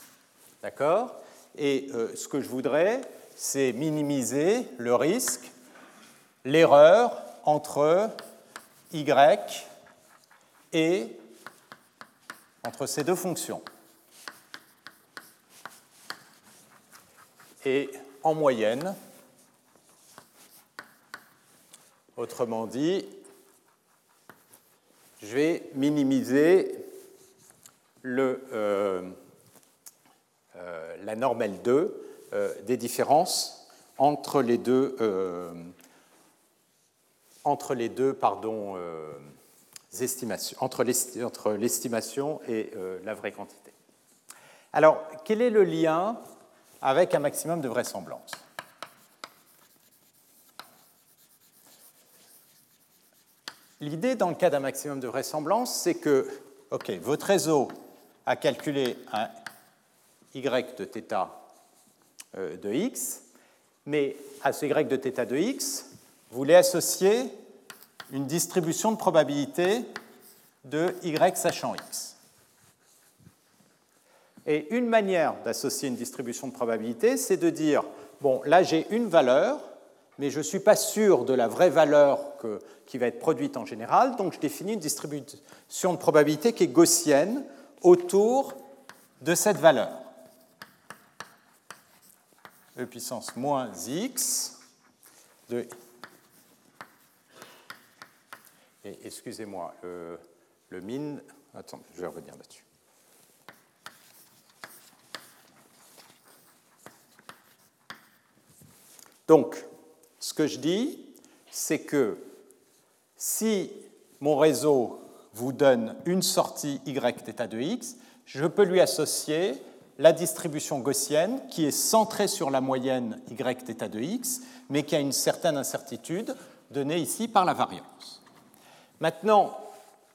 D'accord? Et ce que je voudrais, c'est minimiser le risque, l'erreur entre y et entre ces deux fonctions. Et en moyenne, autrement dit, je vais minimiser le, euh, euh, la norme L2 euh, des différences entre les deux, euh, entre les deux pardon, euh, estimations, entre l'estimation et la vraie quantité. Alors, quel est le lien avec un maximum de vraisemblance? L'idée dans le cas d'un maximum de vraisemblance, c'est que ok, votre réseau a calculé un y de θ euh, de x, mais à ce y de θ de x, vous voulez associer une distribution de probabilité de y sachant x. Et une manière d'associer une distribution de probabilité, c'est de dire, bon, là j'ai une valeur, mais je ne suis pas sûr de la vraie valeur qui va être produite en général, donc je définis une distribution de probabilité qui est gaussienne autour de cette valeur. E puissance moins x de... Et excusez-moi, le, le min... Attends, je vais revenir là-dessus. Donc, ce que je dis, c'est que si mon réseau vous donne une sortie y θ de x, je peux lui associer la distribution gaussienne qui est centrée sur la moyenne y de x, mais qui a une certaine incertitude donnée ici par la variance. Maintenant,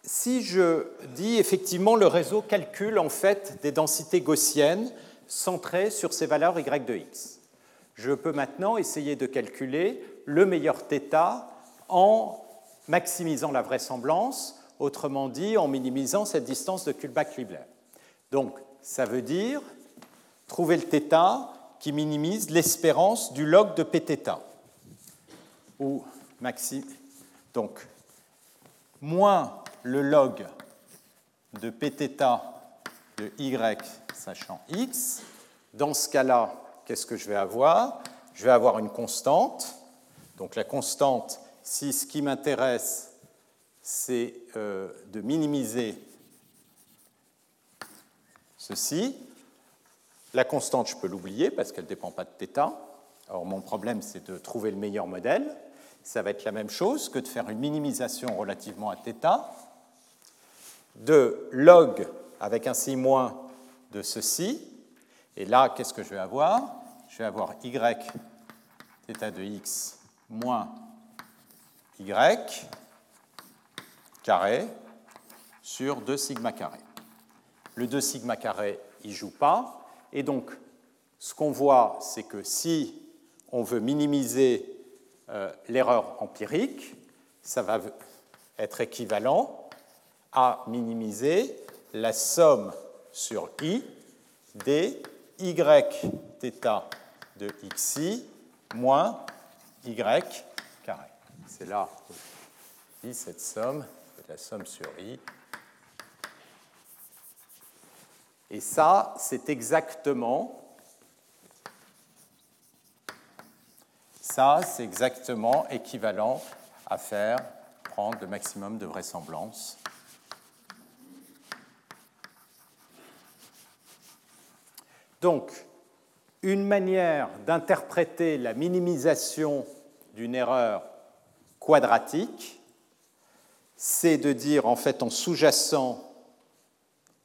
si je dis effectivement le réseau calcule en fait des densités gaussiennes centrées sur ces valeurs y de x, je peux maintenant essayer de calculer le meilleur θ en maximisant la vraisemblance, autrement dit en minimisant cette distance de Kullback-Leibler. Donc, ça veut dire trouver le θ qui minimise l'espérance du log de pθ. Ou maxi. Donc, moins le log de pθ de y sachant x. Dans ce cas-là, qu'est-ce que je vais avoir Je vais avoir une constante. Donc la constante, si ce qui m'intéresse, c'est euh, de minimiser ceci. La constante, je peux l'oublier parce qu'elle ne dépend pas de θ. Alors mon problème, c'est de trouver le meilleur modèle. Ça va être la même chose que de faire une minimisation relativement à θ de log avec un si moins de ceci. Et là, qu'est-ce que je vais avoir Je vais avoir y θ de x moins y carré sur 2 sigma carré. Le 2 sigma carré, il joue pas. Et donc, ce qu'on voit, c'est que si on veut minimiser euh, l'erreur empirique, ça va être équivalent à minimiser la somme sur i des y θ de xi moins y carré. C'est là cette somme, la somme sur i. Et ça, c'est exactement équivalent à faire prendre le maximum de vraisemblance. Donc, une manière d'interpréter la minimisation d'une erreur quadratique, c'est de dire en fait en sous-jacent,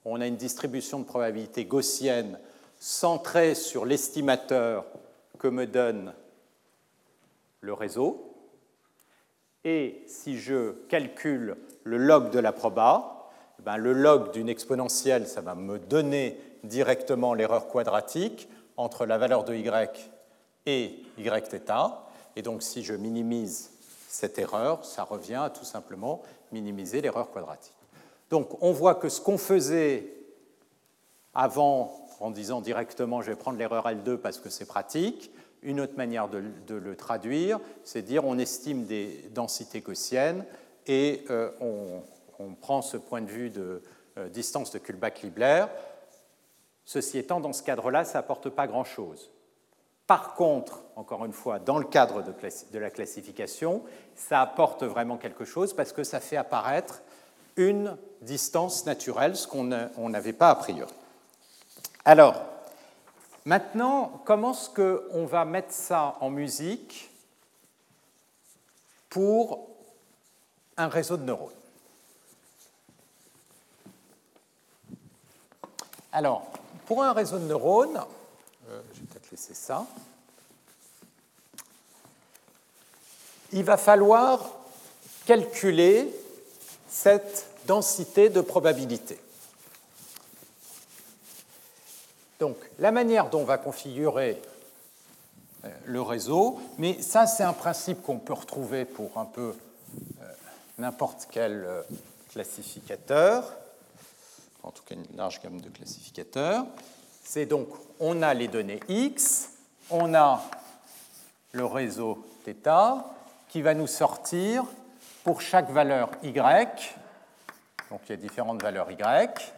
on a une distribution de probabilité gaussienne centrée sur l'estimateur que me donne le réseau. Et si je calcule le log de la proba, ben le log d'une exponentielle, ça va me donner directement l'erreur quadratique entre la valeur de y et yθ. Et donc si je minimise cette erreur, ça revient à tout simplement minimiser l'erreur quadratique. Donc on voit que ce qu'on faisait avant en disant directement je vais prendre l'erreur L2 parce que c'est pratique, une autre manière de, le traduire, c'est dire on estime des densités gaussiennes et euh, on, prend ce point de vue de euh, distance de Kullback-Leibler Ceci étant, dans ce cadre-là, ça n'apporte pas grand-chose. Par contre, encore une fois, dans le cadre de, la classification, ça apporte vraiment quelque chose parce que ça fait apparaître une distance naturelle, ce qu'on n'avait pas a priori. Alors, maintenant, comment est-ce qu'on va mettre ça en musique pour un réseau de neurones? Alors, pour un réseau de neurones, euh, je vais peut-être laisser ça, il va falloir calculer cette densité de probabilité. Donc, la manière dont on va configurer euh, le réseau, mais ça, c'est un principe qu'on peut retrouver pour un peu euh, n'importe quel classificateurs, en tout cas une large gamme de classificateurs. C'est donc, on a les données X, on a le réseau θ qui va nous sortir pour chaque valeur Y, donc il y a différentes valeurs Y,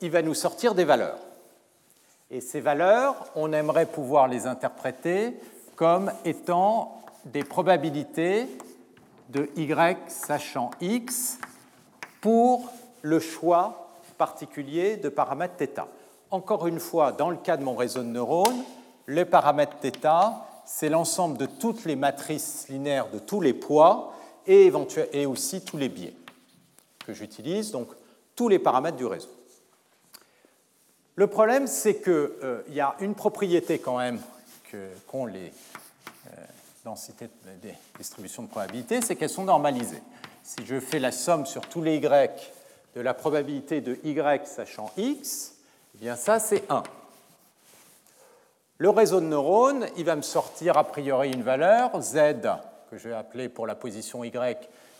il va nous sortir des valeurs. Et ces valeurs, on aimerait pouvoir les interpréter comme étant des probabilités de Y sachant X pour le choix particulier de paramètres θ. Encore une fois, dans le cas de mon réseau de neurones, le paramètre θ, c'est l'ensemble de toutes les matrices linéaires de tous les poids et, aussi tous les biais que j'utilise, donc tous les paramètres du réseau. Le problème, c'est qu'il euh, y a une propriété quand même qu'ont les euh, densités des distributions de probabilité, c'est qu'elles sont normalisées. Si je fais la somme sur tous les y de la probabilité de y sachant x, eh bien ça c'est 1. Le réseau de neurones, il va me sortir a priori une valeur, z, que je vais appeler pour la position y,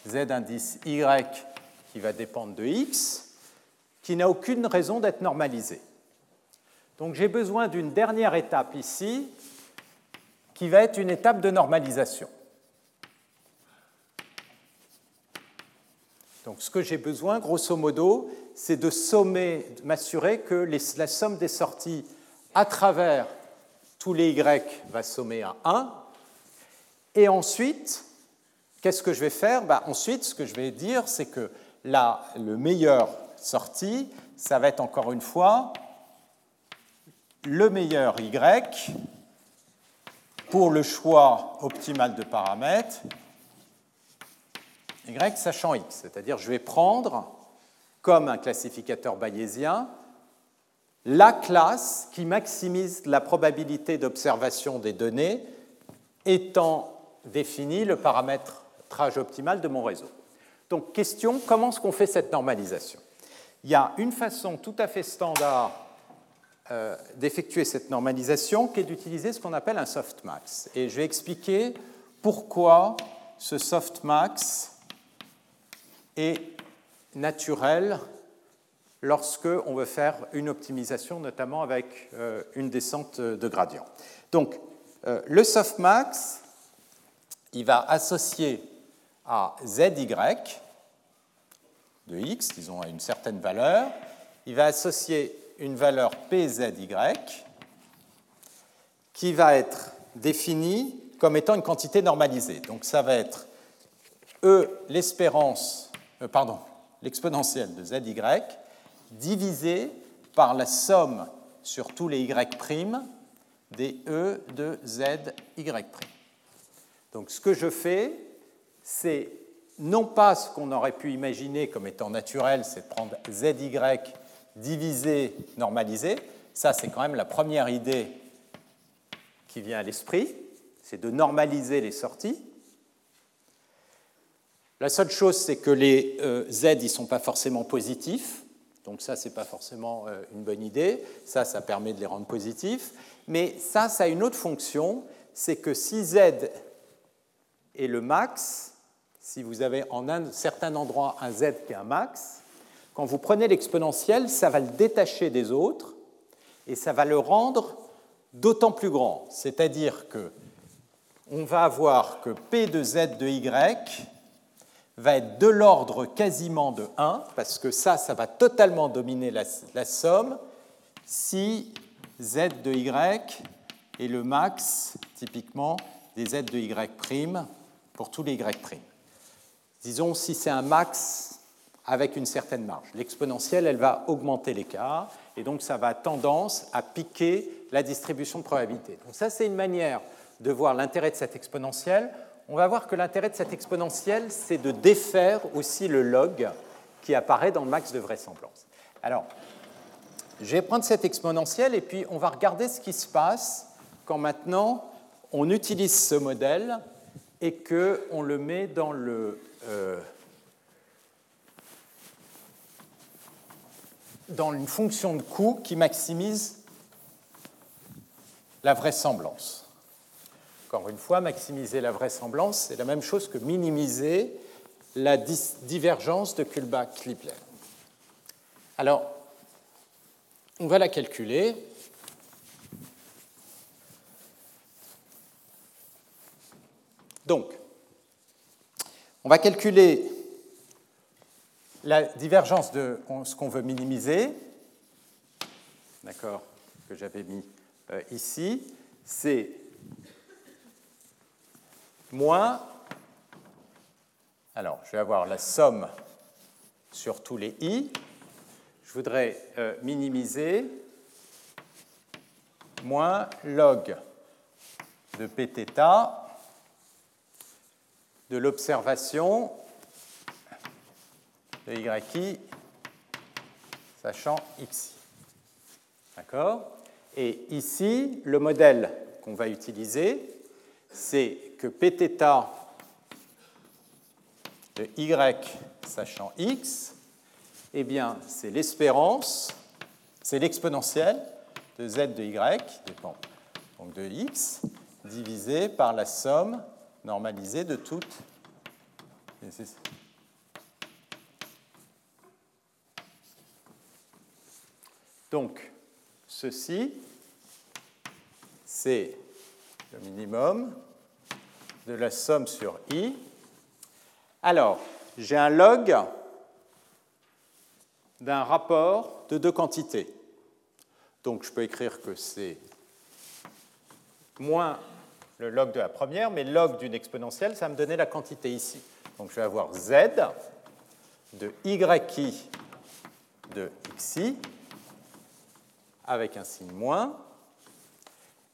z indice y, qui va dépendre de x, qui n'a aucune raison d'être normalisée. Donc j'ai besoin d'une dernière étape ici, qui va être une étape de normalisation. Donc ce que j'ai besoin, grosso modo, c'est de sommer, m'assurer que la somme des sorties à travers tous les y va sommer à 1. Et ensuite, qu'est-ce que je vais faire? Ben, Ensuite, ce que je vais dire, c'est que là, le meilleur sortie, ça va être encore une fois le meilleur y pour le choix optimal de paramètres y sachant x. C'est-à-dire je vais prendre comme un classificateur bayésien la classe qui maximise la probabilité d'observation des données étant défini le paramétrage optimal de mon réseau. Donc question, comment est-ce qu'on fait cette normalisation? Il y a une façon tout à fait standard euh, d'effectuer cette normalisation qui est d'utiliser ce qu'on appelle un softmax. Et je vais expliquer pourquoi ce softmax est naturel lorsque on veut faire une optimisation, notamment avec euh, une descente de gradient. Donc, euh, le softmax, il va associer à zy de x, disons à une certaine valeur, il va associer une valeur pzy qui va être définie comme étant une quantité normalisée. Donc ça va être e l'espérance, euh, pardon, l'exponentielle de zy divisé par la somme sur tous les y' des e de zy'. Donc ce que je fais, c'est non pas ce qu'on aurait pu imaginer comme étant naturel, c'est de prendre zy divisé, normalisé. Ça, c'est quand même la première idée qui vient à l'esprit, c'est de normaliser les sorties. La seule chose, c'est que les euh, z ne sont pas forcément positifs. Donc ça, ce n'est pas forcément euh, une bonne idée. Ça, ça permet de les rendre positifs. Mais ça, ça a une autre fonction, c'est que si z est le max, si vous avez en un certain endroit un z qui est un max, quand vous prenez l'exponentiel, ça va le détacher des autres et ça va le rendre d'autant plus grand. C'est-à-dire que on va avoir que p de z de y va être de l'ordre quasiment de 1, parce que ça, ça va totalement dominer la, somme, si z de y est le max, typiquement, des z de y' pour tous les y'. Disons, si c'est un max avec une certaine marge. L'exponentielle, elle va augmenter l'écart, et donc ça va tendance à piquer la distribution de probabilité. Donc ça, c'est une manière de voir l'intérêt de cette exponentielle on va voir que l'intérêt de cette exponentielle, c'est de défaire aussi le log qui apparaît dans le max de vraisemblance. Alors, je vais prendre cette exponentielle et puis on va regarder ce qui se passe quand maintenant on utilise ce modèle et qu'on le met dans le... Euh, dans une fonction de coût qui maximise la vraisemblance. Encore une fois, maximiser la vraisemblance, c'est la même chose que minimiser la divergence de Kullback-Klipler. Alors, on va la calculer. Donc, on va calculer la divergence de ce qu'on veut minimiser, d'accord, que j'avais mis euh, ici, c'est moins, alors je vais avoir la somme sur tous les i, je voudrais euh, minimiser moins log de pθ de l'observation de yi sachant xi. D'accord? Et ici, le modèle qu'on va utiliser, c'est que pθ de y sachant x, eh bien, c'est l'espérance, c'est l'exponentielle de z de y, dépend donc de x, divisé par la somme normalisée de toutes Donc, ceci, c'est le minimum de la somme sur i. Alors, j'ai un log d'un rapport de deux quantités. Donc, je peux écrire que c'est moins le log de la première, mais log d'une exponentielle, ça va me donner la quantité ici. Donc je vais avoir z de yi de xi avec un signe moins.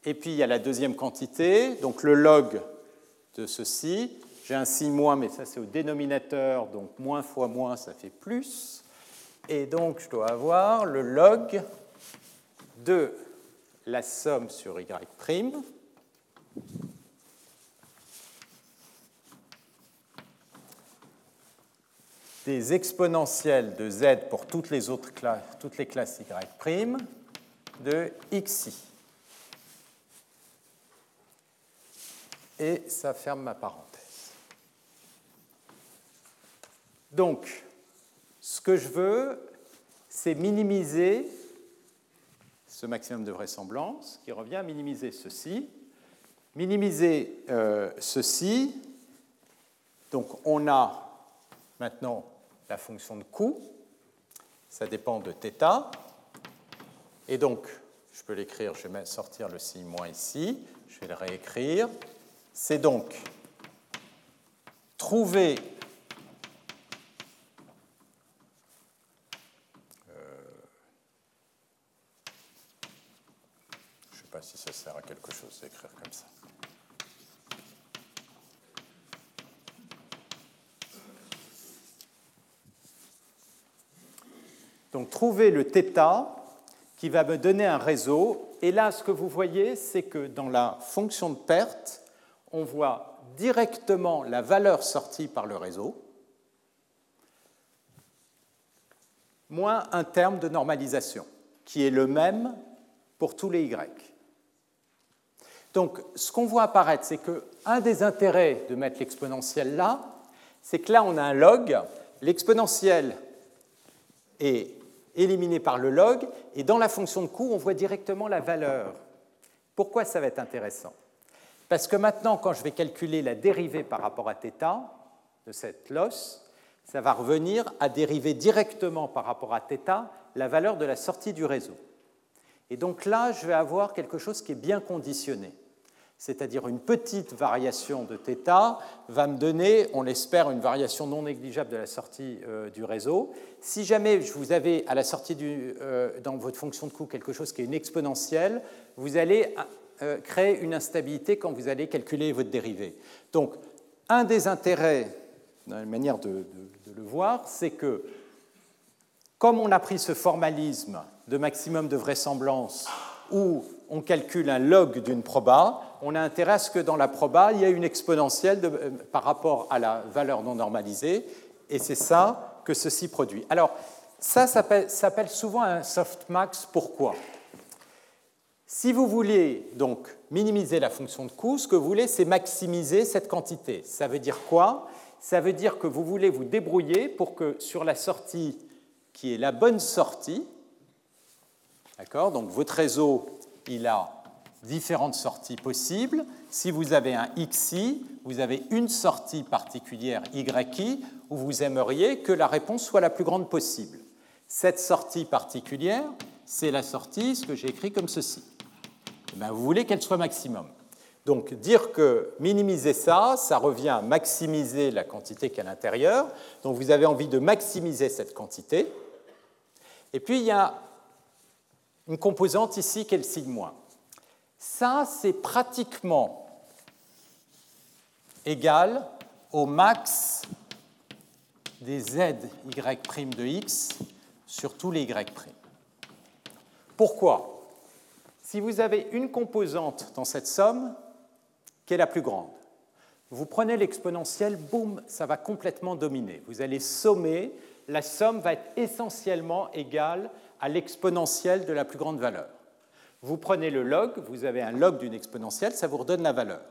Et puis il y a la deuxième quantité, donc le log de ceci. J'ai un signe moins, mais ça c'est au dénominateur, donc moins fois moins, ça fait plus. Et donc je dois avoir le log de la somme sur y' des exponentielles de z pour toutes les autres classes, toutes les classes y' de xi. Et ça ferme ma parenthèse. Donc, ce que je veux, c'est minimiser ce maximum de vraisemblance, qui revient à minimiser ceci. Minimiser euh, ceci, donc on a maintenant la fonction de coût. Ça dépend de θ. Et donc, je peux l'écrire, je vais sortir le signe moins ici, je vais le réécrire. C'est donc trouver euh, je ne sais pas si ça sert à quelque chose d'écrire comme ça. Donc trouver le θ qui va me donner un réseau. Et là, ce que vous voyez, c'est que dans la fonction de perte, on voit directement la valeur sortie par le réseau, moins un terme de normalisation, qui est le même pour tous les y. Donc, ce qu'on voit apparaître, c'est qu'un des intérêts de mettre l'exponentielle là, c'est que là, on a un log, l'exponentielle est éliminé par le log, et dans la fonction de coût, on voit directement la valeur. Pourquoi ça va être intéressant? Parce que maintenant, quand je vais calculer la dérivée par rapport à θ de cette loss, ça va revenir à dériver directement par rapport à θ la valeur de la sortie du réseau. Et donc là, je vais avoir quelque chose qui est bien conditionné c'est-à-dire une petite variation de θ, va me donner, on l'espère, une variation non négligeable de la sortie euh, du réseau. Si jamais vous avez à la sortie du, euh, dans votre fonction de coût quelque chose qui est une exponentielle, vous allez euh, créer une instabilité quand vous allez calculer votre dérivée. Donc, un des intérêts, une manière de, de le voir, c'est que comme on a pris ce formalisme de maximum de vraisemblance où on calcule un log d'une proba, on a intérêt à ce que dans la proba, il y ait une exponentielle euh, par rapport à la valeur non normalisée, et c'est ça que ceci produit. Alors, ça s'appelle souvent un softmax. Pourquoi? Si vous voulez donc minimiser la fonction de coût, ce que vous voulez, c'est maximiser cette quantité. Ça veut dire quoi? Ça veut dire que vous voulez vous débrouiller pour que sur la sortie qui est la bonne sortie, d'accord? Donc votre réseau, il a différentes sorties possibles. Si vous avez un XI, vous avez une sortie particulière YI où vous aimeriez que la réponse soit la plus grande possible. Cette sortie particulière, c'est la sortie, ce que j'ai écrit comme ceci. Eh vous voulez qu'elle soit maximum. Donc dire que minimiser ça, ça revient à maximiser la quantité qui est à l'intérieur. Donc vous avez envie de maximiser cette quantité. Et puis il y a une composante ici qui est le signe moins. Ça, c'est pratiquement égal au max des z y' de x sur tous les y'. Pourquoi? Si vous avez une composante dans cette somme qui est la plus grande, vous prenez l'exponentielle, boum, ça va complètement dominer. Vous allez sommer, la somme va être essentiellement égale à l'exponentielle de la plus grande valeur. Vous prenez le log, vous avez un log d'une exponentielle, ça vous redonne la valeur.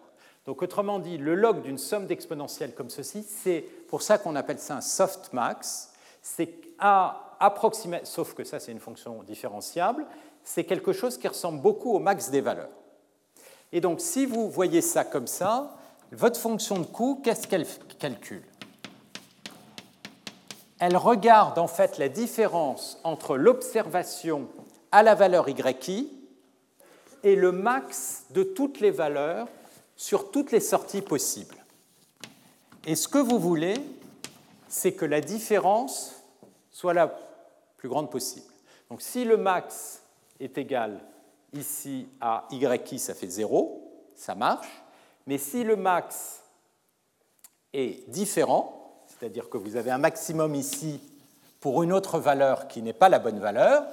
Donc autrement dit, le log d'une somme d'exponentielles comme ceci, c'est pour ça qu'on appelle ça un softmax. C'est à approximer, sauf que ça c'est une fonction différenciable, c'est quelque chose qui ressemble beaucoup au max des valeurs. Et donc si vous voyez ça comme ça, votre fonction de coût, qu'est-ce qu'elle calcule? Elle regarde en fait la différence entre l'observation à la valeur yi et le max de toutes les valeurs sur toutes les sorties possibles. Et ce que vous voulez, c'est que la différence soit la plus grande possible. Donc si le max est égal ici à yi, ça fait 0, ça marche. Mais si le max est différent, c'est-à-dire que vous avez un maximum ici pour une autre valeur qui n'est pas la bonne valeur,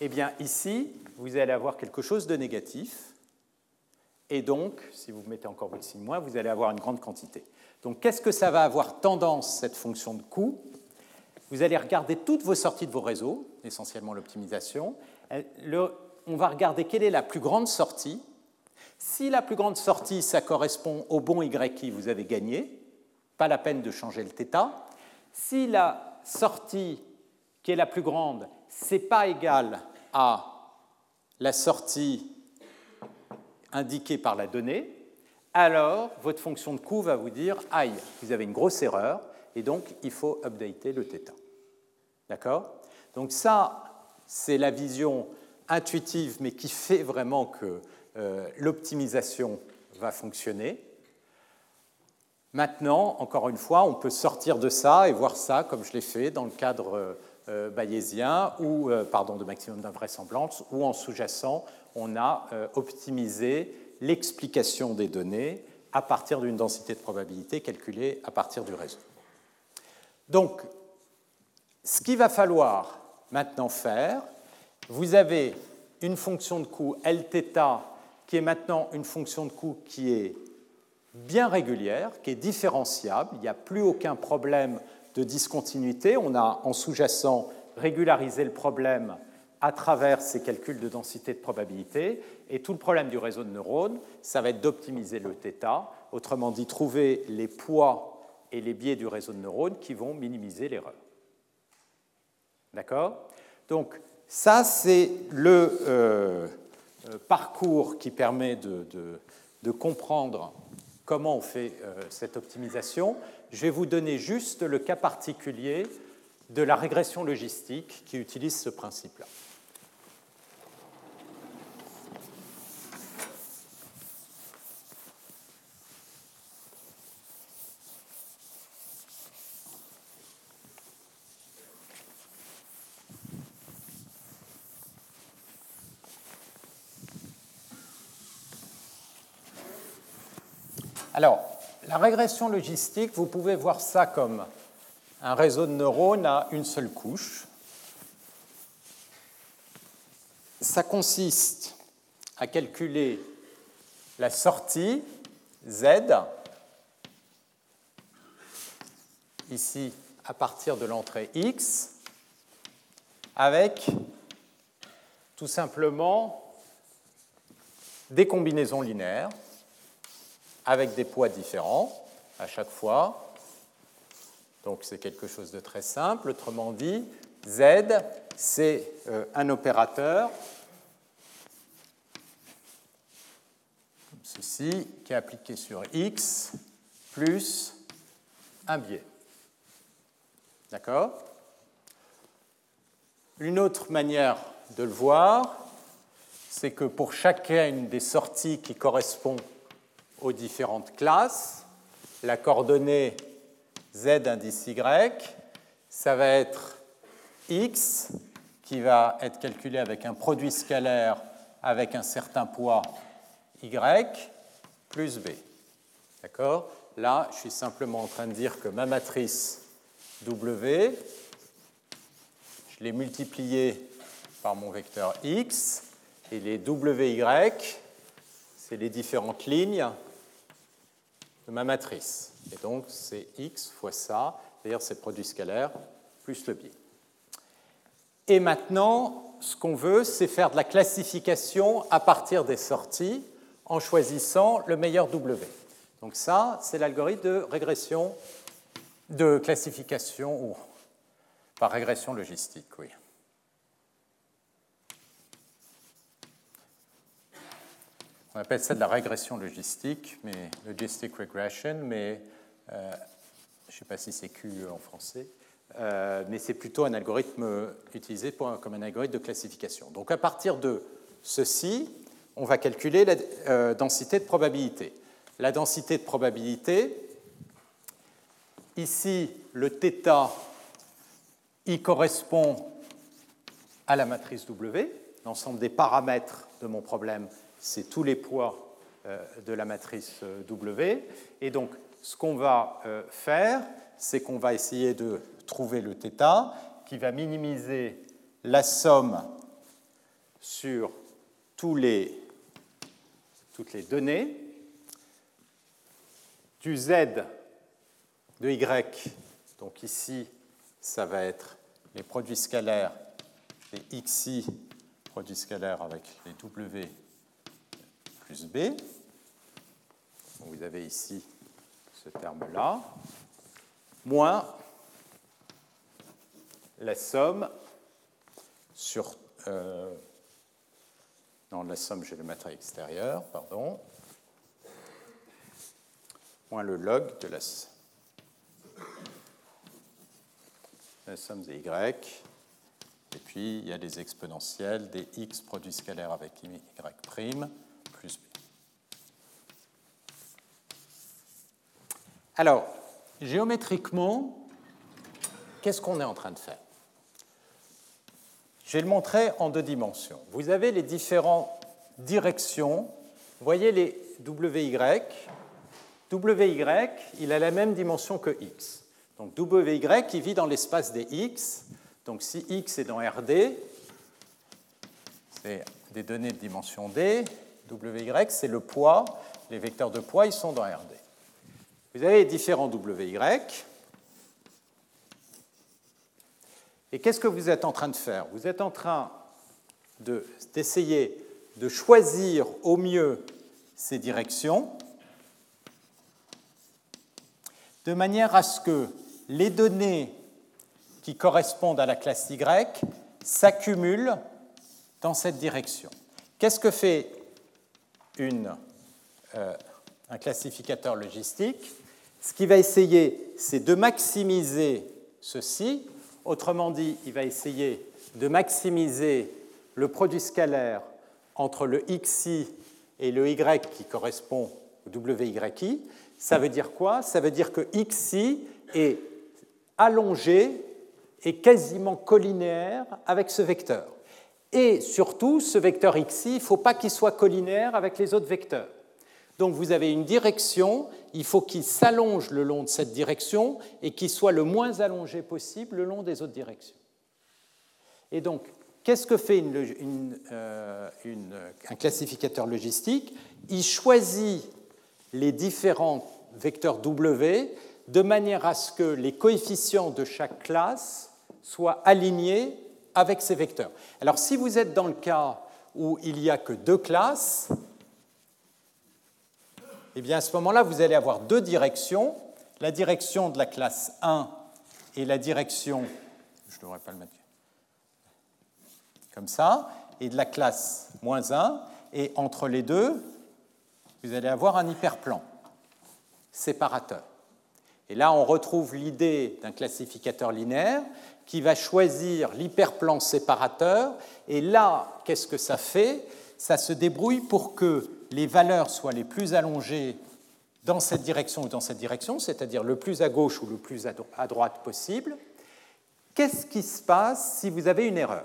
eh bien ici, vous allez avoir quelque chose de négatif. Et donc, si vous mettez encore votre signe moins, vous allez avoir une grande quantité. Donc, qu'est-ce que ça va avoir tendance, cette fonction de coût? Vous allez regarder toutes vos sorties de vos réseaux, essentiellement l'optimisation. On va regarder quelle est la plus grande sortie. Si la plus grande sortie, ça correspond au bon YI, vous avez gagné. Pas la peine de changer le θ. Si la sortie qui est la plus grande, c'est pas égal à la sortie indiquée par la donnée, alors votre fonction de coût va vous dire aïe, vous avez une grosse erreur et donc il faut updater le θ. D'accord? Donc ça, c'est la vision intuitive mais qui fait vraiment que euh, l'optimisation va fonctionner. Maintenant, encore une fois, on peut sortir de ça et voir ça comme je l'ai fait dans le cadre euh, bayésien ou euh, pardon, de maximum d'invraisemblance, ou en sous-jacent, on a optimisé l'explication des données à partir d'une densité de probabilité calculée à partir du réseau. Donc, ce qu'il va falloir maintenant faire, vous avez une fonction de coût Lθ qui est maintenant une fonction de coût qui est bien régulière, qui est différenciable, il n'y a plus aucun problème de discontinuité. On a en sous-jacent régularisé le problème à travers ces calculs de densité de probabilité. Et tout le problème du réseau de neurones, ça va être d'optimiser le θ, autrement dit, trouver les poids et les biais du réseau de neurones qui vont minimiser l'erreur. D'accord? Donc, ça, c'est le euh, euh, parcours qui permet de, comprendre comment on fait euh, cette optimisation. Je vais vous donner juste le cas particulier de la régression logistique qui utilise ce principe-là. Alors, la régression logistique, vous pouvez voir ça comme un réseau de neurones à une seule couche. Ça consiste à calculer la sortie Z, ici à partir de l'entrée X, avec tout simplement des combinaisons linéaires avec des poids différents à chaque fois. Donc c'est quelque chose de très simple. Autrement dit, Z, c'est euh, un opérateur, comme ceci, qui est appliqué sur X plus un biais. D'accord? Une autre manière de le voir, c'est que pour chacune des sorties qui correspond aux différentes classes, la coordonnée z indice y, ça va être x qui va être calculé avec un produit scalaire avec un certain poids y plus b. D'accord? Là, je suis simplement en train de dire que ma matrice w, je l'ai multipliée par mon vecteur x, et les wy, c'est les différentes lignes de ma matrice. Et donc, c'est x fois ça, d'ailleurs, c'est le produit scalaire plus le biais. Et maintenant, ce qu'on veut, c'est faire de la classification à partir des sorties en choisissant le meilleur W. Donc ça, c'est l'algorithme de régression, de classification, ou par régression logistique, oui. On appelle ça de la régression logistique, mais logistic regression, mais euh, je ne sais pas si c'est Q en français, euh, mais c'est plutôt un algorithme utilisé comme un algorithme de classification. Donc à partir de ceci, on va calculer la euh, densité de probabilité. La densité de probabilité, ici le θ, il correspond à la matrice W, l'ensemble des paramètres de mon problème c'est tous les poids euh, de la matrice euh, W. Et donc, ce qu'on va euh, faire, c'est qu'on va essayer de trouver le θ qui va minimiser la somme sur toutes les données du z de y. Donc ici, ça va être les produits scalaires, les xi, produits scalaires avec les w B. Vous avez ici ce terme-là, moins la somme sur... Euh, non, la somme, j'ai le matériel extérieur, pardon, moins le log de la, somme des y. Et puis, il y a des exponentielles des x produits scalaires avec y' Alors, géométriquement, qu'est-ce qu'on est en train de faire? Je vais le montrer en deux dimensions. Vous avez les différentes directions. Vous voyez les WY. WY, il a la même dimension que X. Donc WY, il vit dans l'espace des X. Donc si X est dans RD, c'est des données de dimension D. WY, c'est le poids. Les vecteurs de poids, ils sont dans RD. Vous avez différents WY. Et qu'est-ce que vous êtes en train de faire? Vous êtes en train d'essayer de, choisir au mieux ces directions de manière à ce que les données qui correspondent à la classe Y s'accumulent dans cette direction. Qu'est-ce que fait euh, un classificateur logistique? Ce qu'il va essayer, c'est de maximiser ceci. Autrement dit, il va essayer de maximiser le produit scalaire entre le xi et le y qui correspond au wyi. Ça veut dire quoi? Ça veut dire que xi est allongé et quasiment collinéaire avec ce vecteur. Et surtout, ce vecteur xi, il ne faut pas qu'il soit collinaire avec les autres vecteurs. Donc vous avez une direction, il faut qu'il s'allonge le long de cette direction et qu'il soit le moins allongé possible le long des autres directions. Et donc, qu'est-ce que fait euh, un classificateur logistique? Il choisit les différents vecteurs W de manière à ce que les coefficients de chaque classe soient alignés avec ces vecteurs. Alors si vous êtes dans le cas où il n'y a que deux classes, eh bien à ce moment-là, vous allez avoir deux directions. La direction de la classe 1, et la direction, je ne devrais pas le mettre comme ça, et de la classe moins 1, et entre les deux, vous allez avoir un hyperplan séparateur. Et là, on retrouve l'idée d'un classificateur linéaire qui va choisir l'hyperplan séparateur. Et là, qu'est-ce que ça fait? Ça se débrouille pour que les valeurs soient les plus allongées dans cette direction ou dans cette direction, c'est-à-dire le plus à gauche ou le plus à droite possible. Qu'est-ce qui se passe si vous avez une erreur?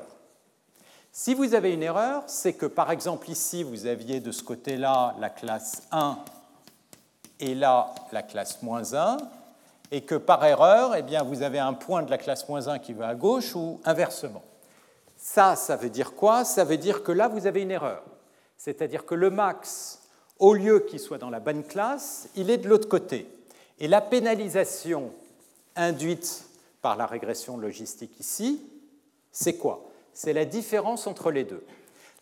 Si vous avez une erreur, c'est que par exemple ici, vous aviez de ce côté-là la classe 1 et là la classe moins 1, et que par erreur, eh bien, vous avez un point de la classe moins 1 qui va à gauche ou inversement. Ça, ça veut dire quoi? Ça veut dire que là, vous avez une erreur. C'est-à-dire que le max, au lieu qu'il soit dans la bonne classe, il est de l'autre côté. Et la pénalisation induite par la régression logistique ici, c'est quoi? C'est la différence entre les deux.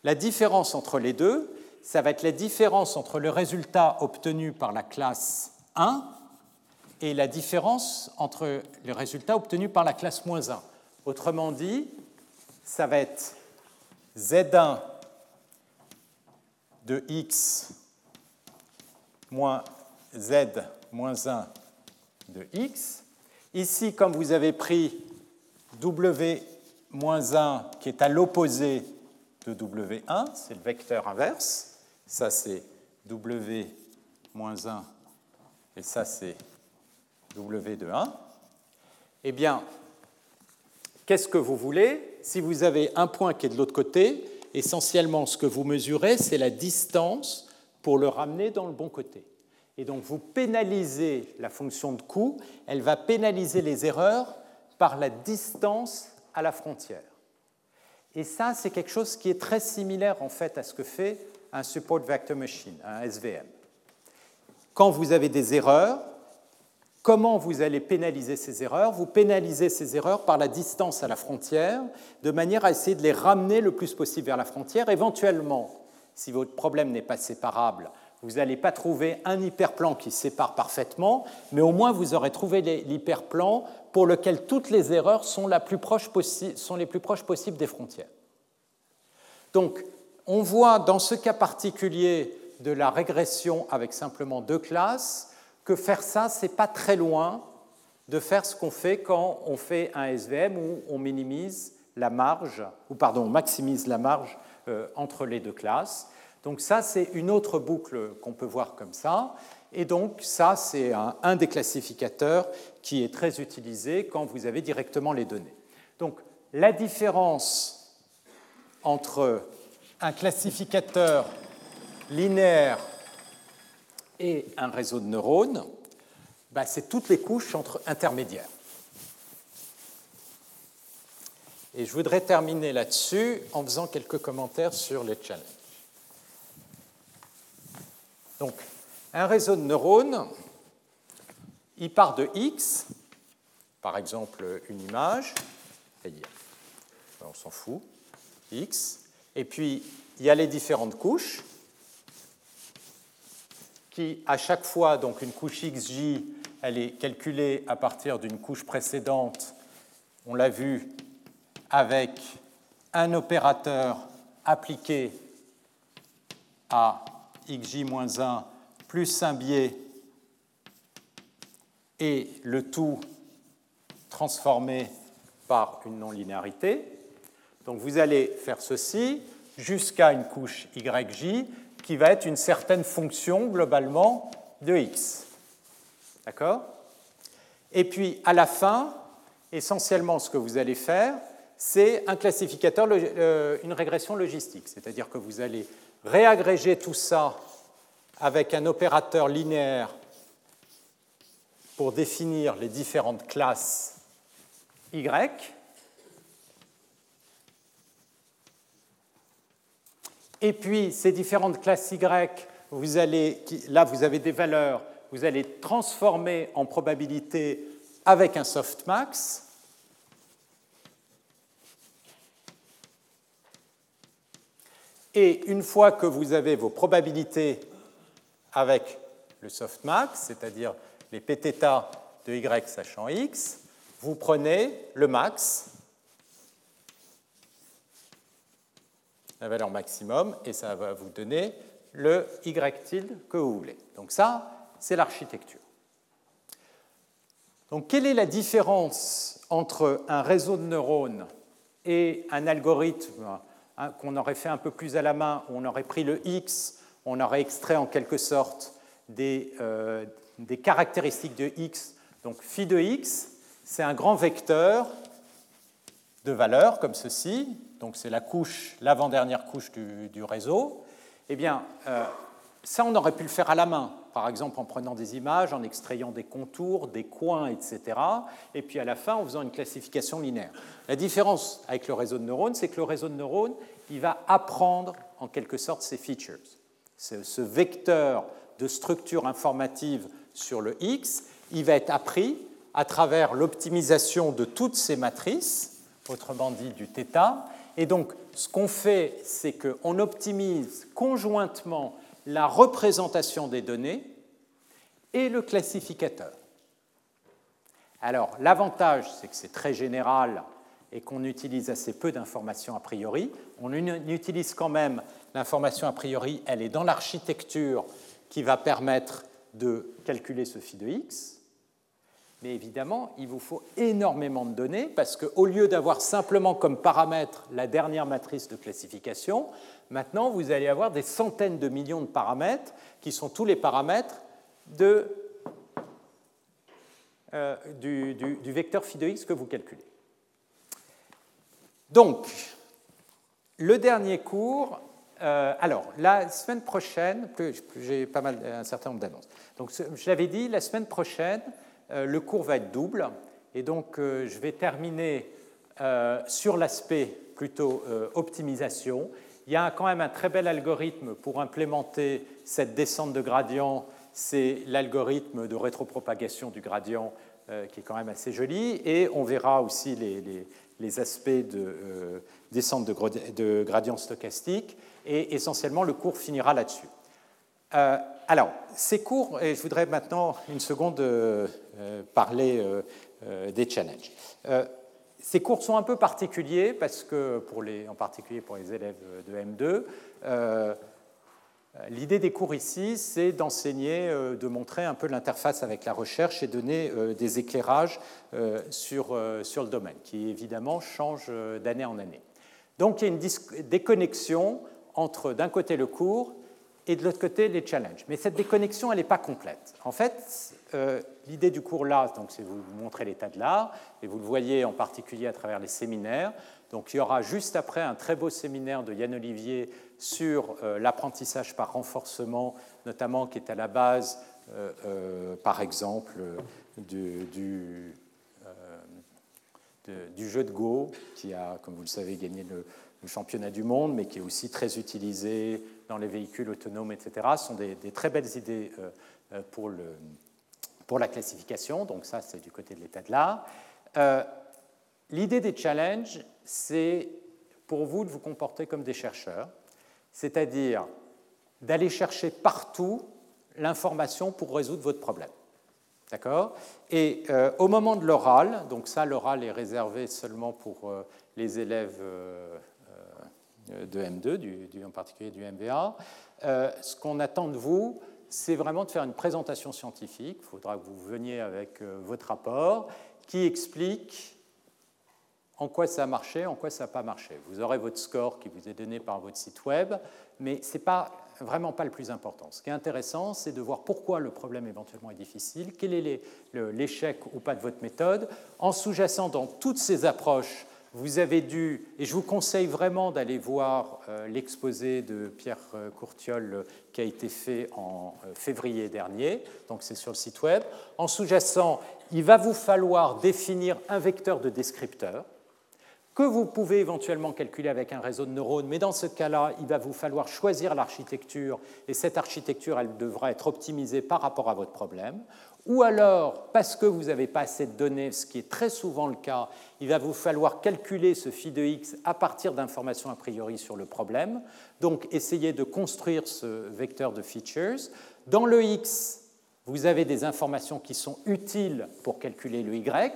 La différence entre les deux, ça va être la différence entre le résultat obtenu par la classe 1 et la différence entre les résultats obtenus par la classe moins 1. Autrement dit, ça va être Z1 de x moins z moins 1 de x. Ici, comme vous avez pris w moins 1 qui est à l'opposé de w1, c'est le vecteur inverse. Ça, c'est w moins 1 et ça, c'est W de 1, eh bien, qu'est-ce que vous voulez? Si vous avez un point qui est de l'autre côté, essentiellement ce que vous mesurez, c'est la distance pour le ramener dans le bon côté. Et donc vous pénalisez la fonction de coût, elle va pénaliser les erreurs par la distance à la frontière. Et ça, c'est quelque chose qui est très similaire en fait à ce que fait un support vector machine, un SVM. Quand vous avez des erreurs, Comment vous allez pénaliser ces erreurs? Vous pénalisez ces erreurs par la distance à la frontière, de manière à essayer de les ramener le plus possible vers la frontière. Éventuellement, si votre problème n'est pas séparable, vous n'allez pas trouver un hyperplan qui sépare parfaitement, mais au moins vous aurez trouvé l'hyperplan pour lequel toutes les erreurs sont, les plus proches possibles des frontières. Donc, on voit dans ce cas particulier de la régression avec simplement deux classes, que faire ça, c'est pas très loin de faire ce qu'on fait quand on fait un SVM où on minimise la marge, ou pardon, on maximise la marge euh, entre les deux classes. Donc ça, c'est une autre boucle qu'on peut voir comme ça. Et donc ça, c'est un, un, des classificateurs qui est très utilisé quand vous avez directement les données. Donc la différence entre un classificateur linéaire et un réseau de neurones, bah, c'est toutes les couches intermédiaires. Et je voudrais terminer là-dessus en faisant quelques commentaires sur les challenges. Donc, un réseau de neurones, il part de X, par exemple une image, c'est-à-dire, on s'en fout, X, et puis il y a les différentes couches, qui, à chaque fois, donc une couche XJ, elle est calculée à partir d'une couche précédente, on l'a vu, avec un opérateur appliqué à xj-1 plus un biais et le tout transformé par une non-linéarité. Donc vous allez faire ceci jusqu'à une couche yj qui va être une certaine fonction globalement de x. D'accord? Et puis à la fin, essentiellement ce que vous allez faire, c'est un classificateur, euh, une régression logistique, c'est-à-dire que vous allez réagréger tout ça avec un opérateur linéaire pour définir les différentes classes y, Et puis, ces différentes classes Y, là, vous avez des valeurs, vous allez transformer en probabilité avec un softmax. Et une fois que vous avez vos probabilités avec le softmax, c'est-à-dire les pθ de y sachant x, vous prenez le max, la valeur maximum, et ça va vous donner le y tilde que vous voulez. Donc ça, c'est l'architecture. Donc quelle est la différence entre un réseau de neurones et un algorithme hein, qu'on aurait fait un peu plus à la main, où on aurait pris le x, on aurait extrait en quelque sorte des, euh, des caractéristiques de x. Donc phi de x, c'est un grand vecteur de valeurs comme ceci, donc c'est la couche, l'avant-dernière couche du, réseau. Eh bien, euh, ça, on aurait pu le faire à la main, par exemple en prenant des images, en extrayant des contours, des coins, etc. Et puis à la fin, en faisant une classification linéaire. La différence avec le réseau de neurones, c'est que le réseau de neurones, il va apprendre en quelque sorte ces features. Ce vecteur de structure informative sur le X, il va être appris à travers l'optimisation de toutes ces matrices, autrement dit du θ. Et donc, ce qu'on fait, c'est qu'on optimise conjointement la représentation des données et le classificateur. Alors, l'avantage, c'est que c'est très général et qu'on utilise assez peu d'informations a priori. On utilise quand même l'information a priori, elle est dans l'architecture qui va permettre de calculer ce phi de x. Mais évidemment, il vous faut énormément de données parce qu'au lieu d'avoir simplement comme paramètre la dernière matrice de classification, maintenant vous allez avoir des centaines de millions de paramètres qui sont tous les paramètres euh, du, vecteur phi de x que vous calculez. Donc, le dernier cours, euh, alors, la semaine prochaine, j'ai pas mal, un certain nombre d'annonces. Donc, je l'avais dit, la semaine prochaine, le cours va être double. Et donc, euh, je vais terminer sur l'aspect plutôt optimisation. Il y a quand même un très bel algorithme pour implémenter cette descente de gradient. C'est l'algorithme de rétropropagation du gradient qui est quand même assez joli. Et on verra aussi les, aspects de descente de, gradient stochastique et essentiellement le cours finira là-dessus. Euh, alors, ces cours, et je voudrais maintenant une seconde euh, euh, parler des challenges. ces cours sont un peu particuliers parce que, en particulier pour les élèves de M2, L'idée des cours ici, c'est d'enseigner, de montrer un peu l'interface avec la recherche et donner des éclairages sur, sur le domaine, qui évidemment change d'année en année. Donc il y a une déconnexion entre d'un côté le cours et de l'autre côté les challenges. Mais cette déconnexion, elle n'est pas complète. En fait, euh, l'idée du cours là, c'est vous montrer l'état de l'art, et vous le voyez en particulier à travers les séminaires. Donc il y aura juste après un très beau séminaire de Yann Olivier sur euh, l'apprentissage par renforcement, notamment qui est à la base, euh, par exemple, du, jeu de Go, qui a, comme vous le savez, gagné le, championnat du monde, mais qui est aussi très utilisé dans les véhicules autonomes, etc., Ce sont des, très belles idées pour, le, pour, la classification. Donc ça, c'est du côté de l'état de l'art. Euh, l'idée des challenges, c'est pour vous de vous comporter comme des chercheurs, c'est-à-dire d'aller chercher partout l'information pour résoudre votre problème. D'accord? Et au moment de l'oral, donc ça, l'oral est réservé seulement pour les élèves euh, de M2, du, en particulier du MVA. Euh, ce qu'on attend de vous, c'est vraiment de faire une présentation scientifique. Il faudra que vous veniez avec euh, votre rapport qui explique en quoi ça a marché, en quoi ça n'a pas marché. Vous aurez votre score qui vous est donné par votre site web, mais ce n'est pas, vraiment pas le plus important. Ce qui est intéressant, c'est de voir pourquoi le problème éventuellement est difficile, quel est l'échec ou pas de votre méthode. En sous-jacent dans toutes ces approches, vous avez dû, et je vous conseille vraiment d'aller voir euh, l'exposé de Pierre euh, Courtiol euh, qui a été fait en février dernier, donc c'est sur le site web. En sous-jacent, il va vous falloir définir un vecteur de descripteur que vous pouvez éventuellement calculer avec un réseau de neurones, mais dans ce cas-là, il va vous falloir choisir l'architecture, et cette architecture, elle devra être optimisée par rapport à votre problème ou alors parce que vous n'avez pas assez de données, ce qui est très souvent le cas, il va vous falloir calculer ce phi de x à partir d'informations a priori sur le problème. Donc essayez de construire ce vecteur de features. Dans le x, vous avez des informations qui sont utiles pour calculer le y,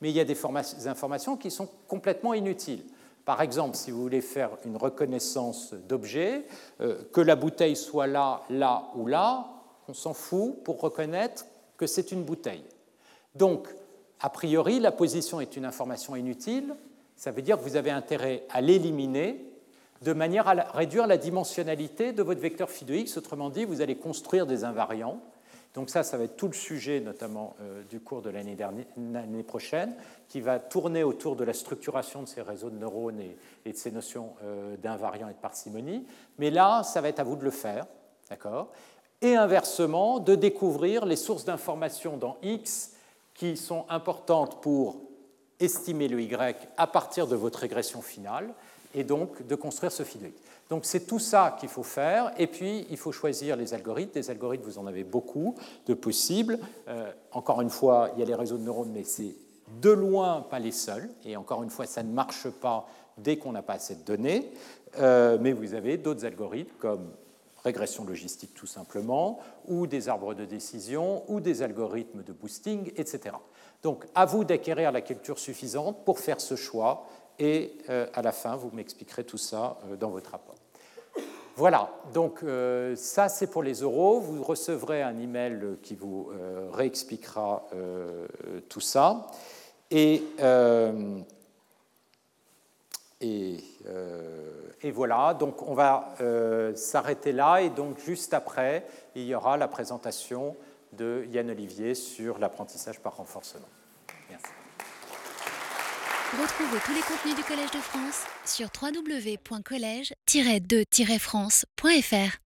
mais il y a des, informations qui sont complètement inutiles. Par exemple, si vous voulez faire une reconnaissance d'objet, euh, que la bouteille soit là, là ou là, on s'en fout pour reconnaître que c'est une bouteille. Donc, a priori, la position est une information inutile. Ça veut dire que vous avez intérêt à l'éliminer de manière à réduire la dimensionnalité de votre vecteur phi de x. Autrement dit, vous allez construire des invariants donc ça, ça va être tout le sujet, notamment euh, du cours de l'année prochaine, qui va tourner autour de la structuration de ces réseaux de neurones et, de ces notions euh, d'invariants et de parcimonie. Mais là, ça va être à vous de le faire, d'accord? Et inversement, de découvrir les sources d'informations dans X qui sont importantes pour estimer le Y à partir de votre régression finale, et donc de construire ce phi donc c'est tout ça qu'il faut faire, et puis il faut choisir les algorithmes. Des algorithmes, vous en avez beaucoup de possibles. Euh, encore une fois, il y a les réseaux de neurones, mais c'est de loin pas les seuls, et encore une fois, ça ne marche pas dès qu'on n'a pas assez de données. Euh, mais vous avez d'autres algorithmes comme régression logistique tout simplement, ou des arbres de décision, ou des algorithmes de boosting, etc. Donc à vous d'acquérir la culture suffisante pour faire ce choix, et euh, à la fin, vous m'expliquerez tout ça dans votre rapport. Voilà, donc euh, ça c'est pour les euros. Vous recevrez un email qui vous euh, réexpliquera euh, tout ça. Et, et, voilà, donc on va s'arrêter là. Et donc juste après, il y aura la présentation de Yann Olivier sur l'apprentissage par renforcement. Merci. Retrouvez tous les contenus du Collège de France sur www.colège-2-france.fr.